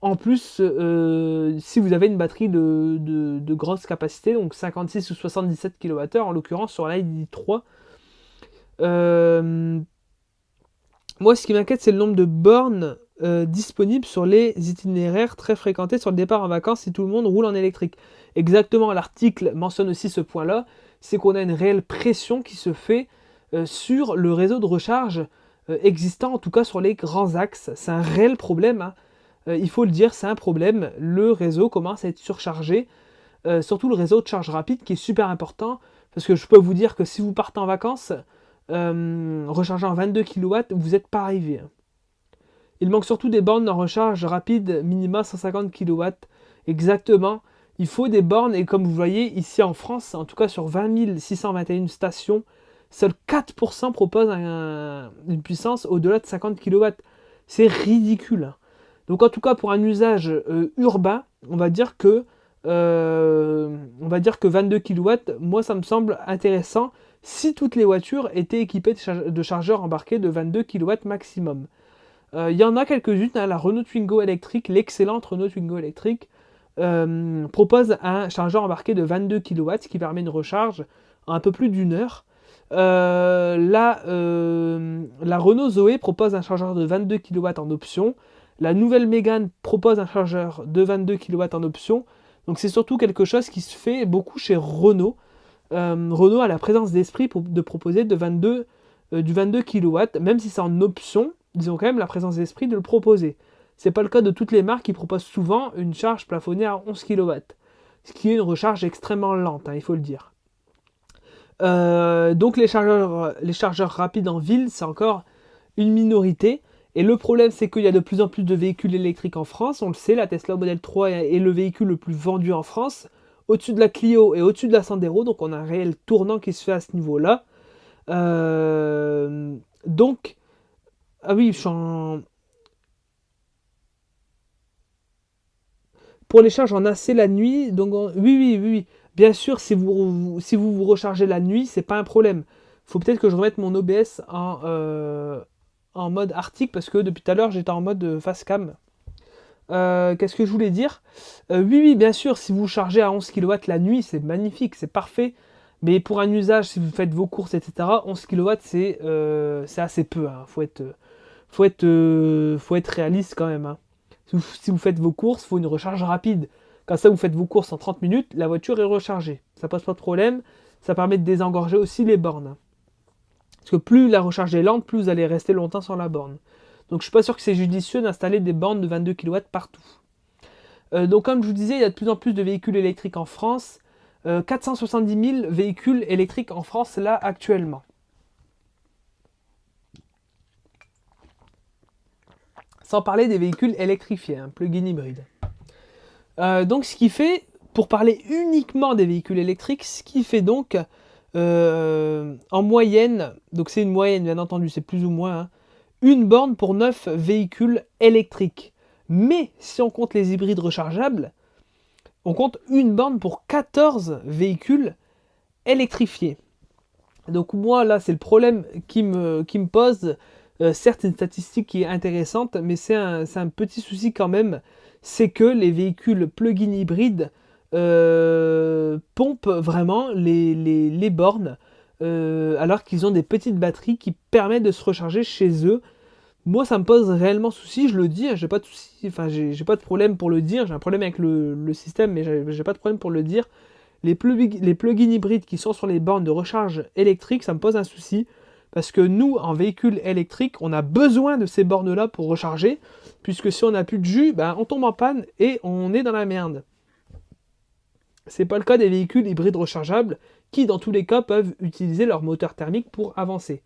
En plus, euh, si vous avez une batterie de, grosse capacité, donc 56 ou 77 kWh, en l'occurrence sur l'ID 3. Euh, moi, ce qui m'inquiète, c'est le nombre de bornes euh, disponibles sur les itinéraires très fréquentés sur le départ en vacances si tout le monde roule en électrique. Exactement, l'article mentionne aussi ce point-là, c'est qu'on a une réelle pression qui se fait sur le réseau de recharge euh, existant, en tout cas sur les grands axes. C'est un réel problème, hein. euh, il faut le dire, c'est un problème. Le réseau commence à être surchargé, euh, surtout le réseau de charge rapide qui est super important, parce que je peux vous dire que si vous partez en vacances, rechargeant 22 kW, vous n'êtes pas arrivé. Hein. Il manque surtout des bornes en recharge rapide minima 150 kW Exactement. Il faut des bornes et comme vous voyez ici en France, en tout cas sur 20 621 stations, seuls 4% proposent une puissance au-delà de 50 kW. C'est ridicule. Hein. Donc en tout cas pour un usage euh, urbain, on va dire que euh, on va dire que 22 kW, moi ça me semble intéressant si toutes les voitures étaient équipées de, chargeurs embarqués de 22 kW maximum. Euh, il y en a quelques-unes, hein, la Renault Twingo électrique, l'excellente Renault Twingo électrique, euh, propose un chargeur embarqué de 22 kW qui permet une recharge en un peu plus d'une heure. Euh, la, la, Renault Zoé propose un chargeur de 22 kW en option. La nouvelle Mégane propose un chargeur de 22 kW en option. Donc c'est surtout quelque chose qui se fait beaucoup chez Renault. Euh, Renault a la présence d'esprit de proposer de 22, euh, du 22 kW, même si c'est en option, ils ont quand même la présence d'esprit de le proposer. C'est pas le cas de toutes les marques qui proposent souvent une charge plafonnée à 11 kW, ce qui est une recharge extrêmement lente, hein, il faut le dire. Euh, donc les chargeurs, les chargeurs rapides en ville, c'est encore une minorité. Et le problème, c'est qu'il y a de plus en plus de véhicules électriques en France. On le sait, la Tesla Model 3 est le véhicule le plus vendu en France, au-dessus de la Clio et au-dessus de la Sandero. Donc on a un réel tournant qui se fait à ce niveau-là. Euh, donc, ah oui, en... Pour les charges en AC la nuit, donc oui, oui, oui, oui. Bien sûr, si vous si vous, vous rechargez la nuit, c'est pas un problème. Faut peut-être que je remette mon OBS en, euh, en mode article parce que depuis tout à l'heure j'étais en mode euh, face cam. Euh, qu'est-ce que je voulais dire? Oui, oui, bien sûr, si vous chargez à 11 kW la nuit, c'est magnifique, c'est parfait. Mais pour un usage, si vous faites vos courses, etc., 11 kW, c'est assez peu. Hein. faut, être, réaliste quand même. Hein. Si, vous, faites vos courses, il faut une recharge rapide. Quand ça, vous faites vos courses en 30 minutes, la voiture est rechargée. Ça pose pas de problème. Ça permet de désengorger aussi les bornes. Parce que plus la recharge est lente, plus vous allez rester longtemps sur la borne. Donc je suis pas sûr que c'est judicieux d'installer des bornes de 22 kW partout. Euh, donc comme je vous disais, il y a de plus en plus de véhicules électriques en France. 470 euh, 000 véhicules électriques en France là actuellement. Sans parler des véhicules électrifiés, hein, plug-in hybride. Euh, donc ce qui fait, pour parler uniquement des véhicules électriques, ce qui fait donc euh, en moyenne, donc c'est une moyenne bien entendu, c'est plus ou moins, hein, une borne pour 9 véhicules électriques. Mais si on compte les hybrides rechargeables, on compte une borne pour 14 véhicules électrifiés. Donc moi là c'est le problème qui me, qui me pose. Euh, certes une statistique qui est intéressante, mais c'est un, un, petit souci quand même, c'est que les véhicules plug-in hybrides euh, pompent vraiment les, bornes euh, alors qu'ils ont des petites batteries qui permettent de se recharger chez eux. Moi, ça me pose réellement souci, je le dis, hein, j'ai pas de souci, enfin, j'ai pas de problème pour le dire, j'ai un problème avec le, système, mais j'ai pas de problème pour le dire. Les, les plugins hybrides qui sont sur les bornes de recharge électrique, ça me pose un souci. Parce que nous, en véhicule électrique, on a besoin de ces bornes-là pour recharger. Puisque si on n'a plus de jus, ben, on tombe en panne et on est dans la merde. C'est pas le cas des véhicules hybrides rechargeables qui, dans tous les cas, peuvent utiliser leur moteur thermique pour avancer.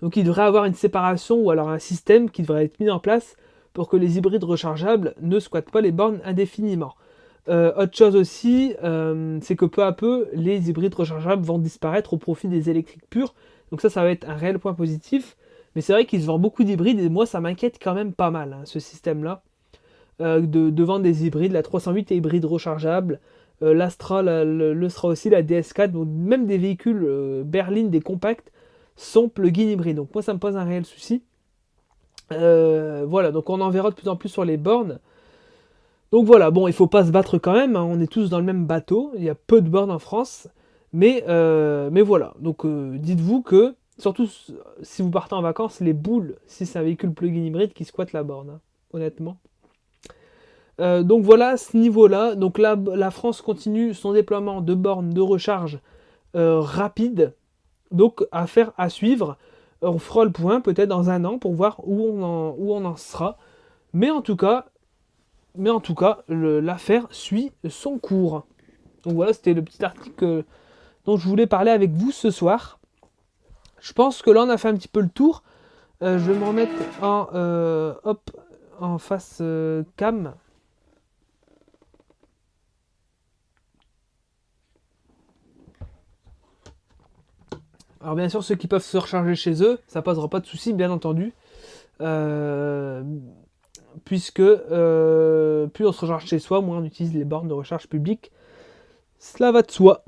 Donc il devrait avoir une séparation ou alors un système qui devrait être mis en place pour que les hybrides rechargeables ne squattent pas les bornes indéfiniment. Euh, autre chose aussi, euh, c'est que peu à peu, les hybrides rechargeables vont disparaître au profit des électriques purs. Donc ça, ça va être un réel point positif. Mais c'est vrai qu'ils se vendent beaucoup d'hybrides et moi, ça m'inquiète quand même pas mal, hein, ce système-là. Euh, de, vendre des hybrides. La 308 est hybride rechargeable. Euh, L'Astra le, sera aussi, la DS4. Donc même des véhicules euh, berlines, des compacts, sont plug-in hybrides. Donc moi, ça me pose un réel souci. voilà, donc on en verra de plus en plus sur les bornes. Donc voilà, bon, il faut pas se battre quand même, hein. on est tous dans le même bateau, il y a peu de bornes en France, mais, mais voilà, donc dites-vous que, surtout si vous partez en vacances, les boules, si c'est un véhicule plug-in hybride qui squatte la borne, hein, honnêtement. Euh, donc voilà ce niveau-là. Donc là, la France continue son déploiement de bornes de recharge euh, rapide. Donc à faire à suivre. On fera le point peut-être dans un an pour voir où on en, où on en sera. Mais en tout cas, mais en tout cas, l'affaire suit son cours. Donc voilà, c'était le petit article dont je voulais parler avec vous ce soir. Je pense que là, on a fait un petit peu le tour. Euh, je vais m'en mettre en, euh, hop, en face euh, cam. Alors bien sûr, ceux qui peuvent se recharger chez eux, ça posera pas de souci, bien entendu. puisque plus on se recharge chez soi, moins on utilise les bornes de recharge publiques. Cela va de soi.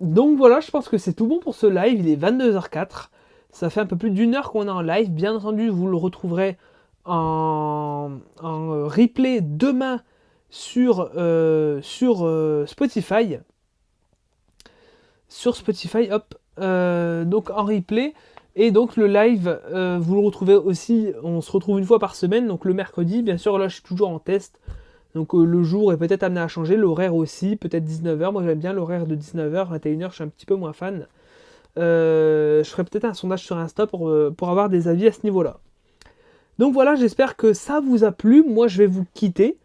Donc voilà, je pense que c'est tout bon pour ce live. Il est 22h04. Ça fait un peu plus d'une heure qu'on est en live. Bien entendu, vous le retrouverez en, replay demain sur, euh, sur euh, Spotify. Sur Spotify, hop. Euh, donc en replay. Et donc le live, vous le retrouvez aussi, on se retrouve une fois par semaine, donc le mercredi. Bien sûr, là je suis toujours en test. Donc le jour est peut-être amené à changer, l'horaire aussi, peut-être 19h. Moi j'aime bien l'horaire de 19h, 21h, je suis un petit peu moins fan. je ferai peut-être un sondage sur Insta pour, pour avoir des avis à ce niveau-là. Donc voilà, j'espère que ça vous a plu. Moi, je vais vous quitter.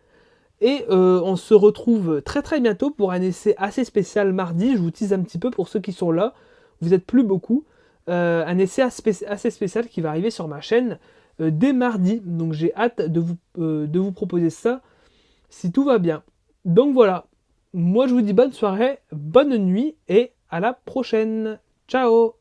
Et euh, on se retrouve très très bientôt pour un essai assez spécial mardi. Je vous tease un petit peu pour ceux qui sont là. Vous êtes plus beaucoup. Euh, un essai assez spécial qui va arriver sur ma chaîne euh, dès mardi. Donc j'ai hâte de vous proposer ça si tout va bien. Donc voilà. Moi je vous dis bonne soirée, bonne nuit et à la prochaine. Ciao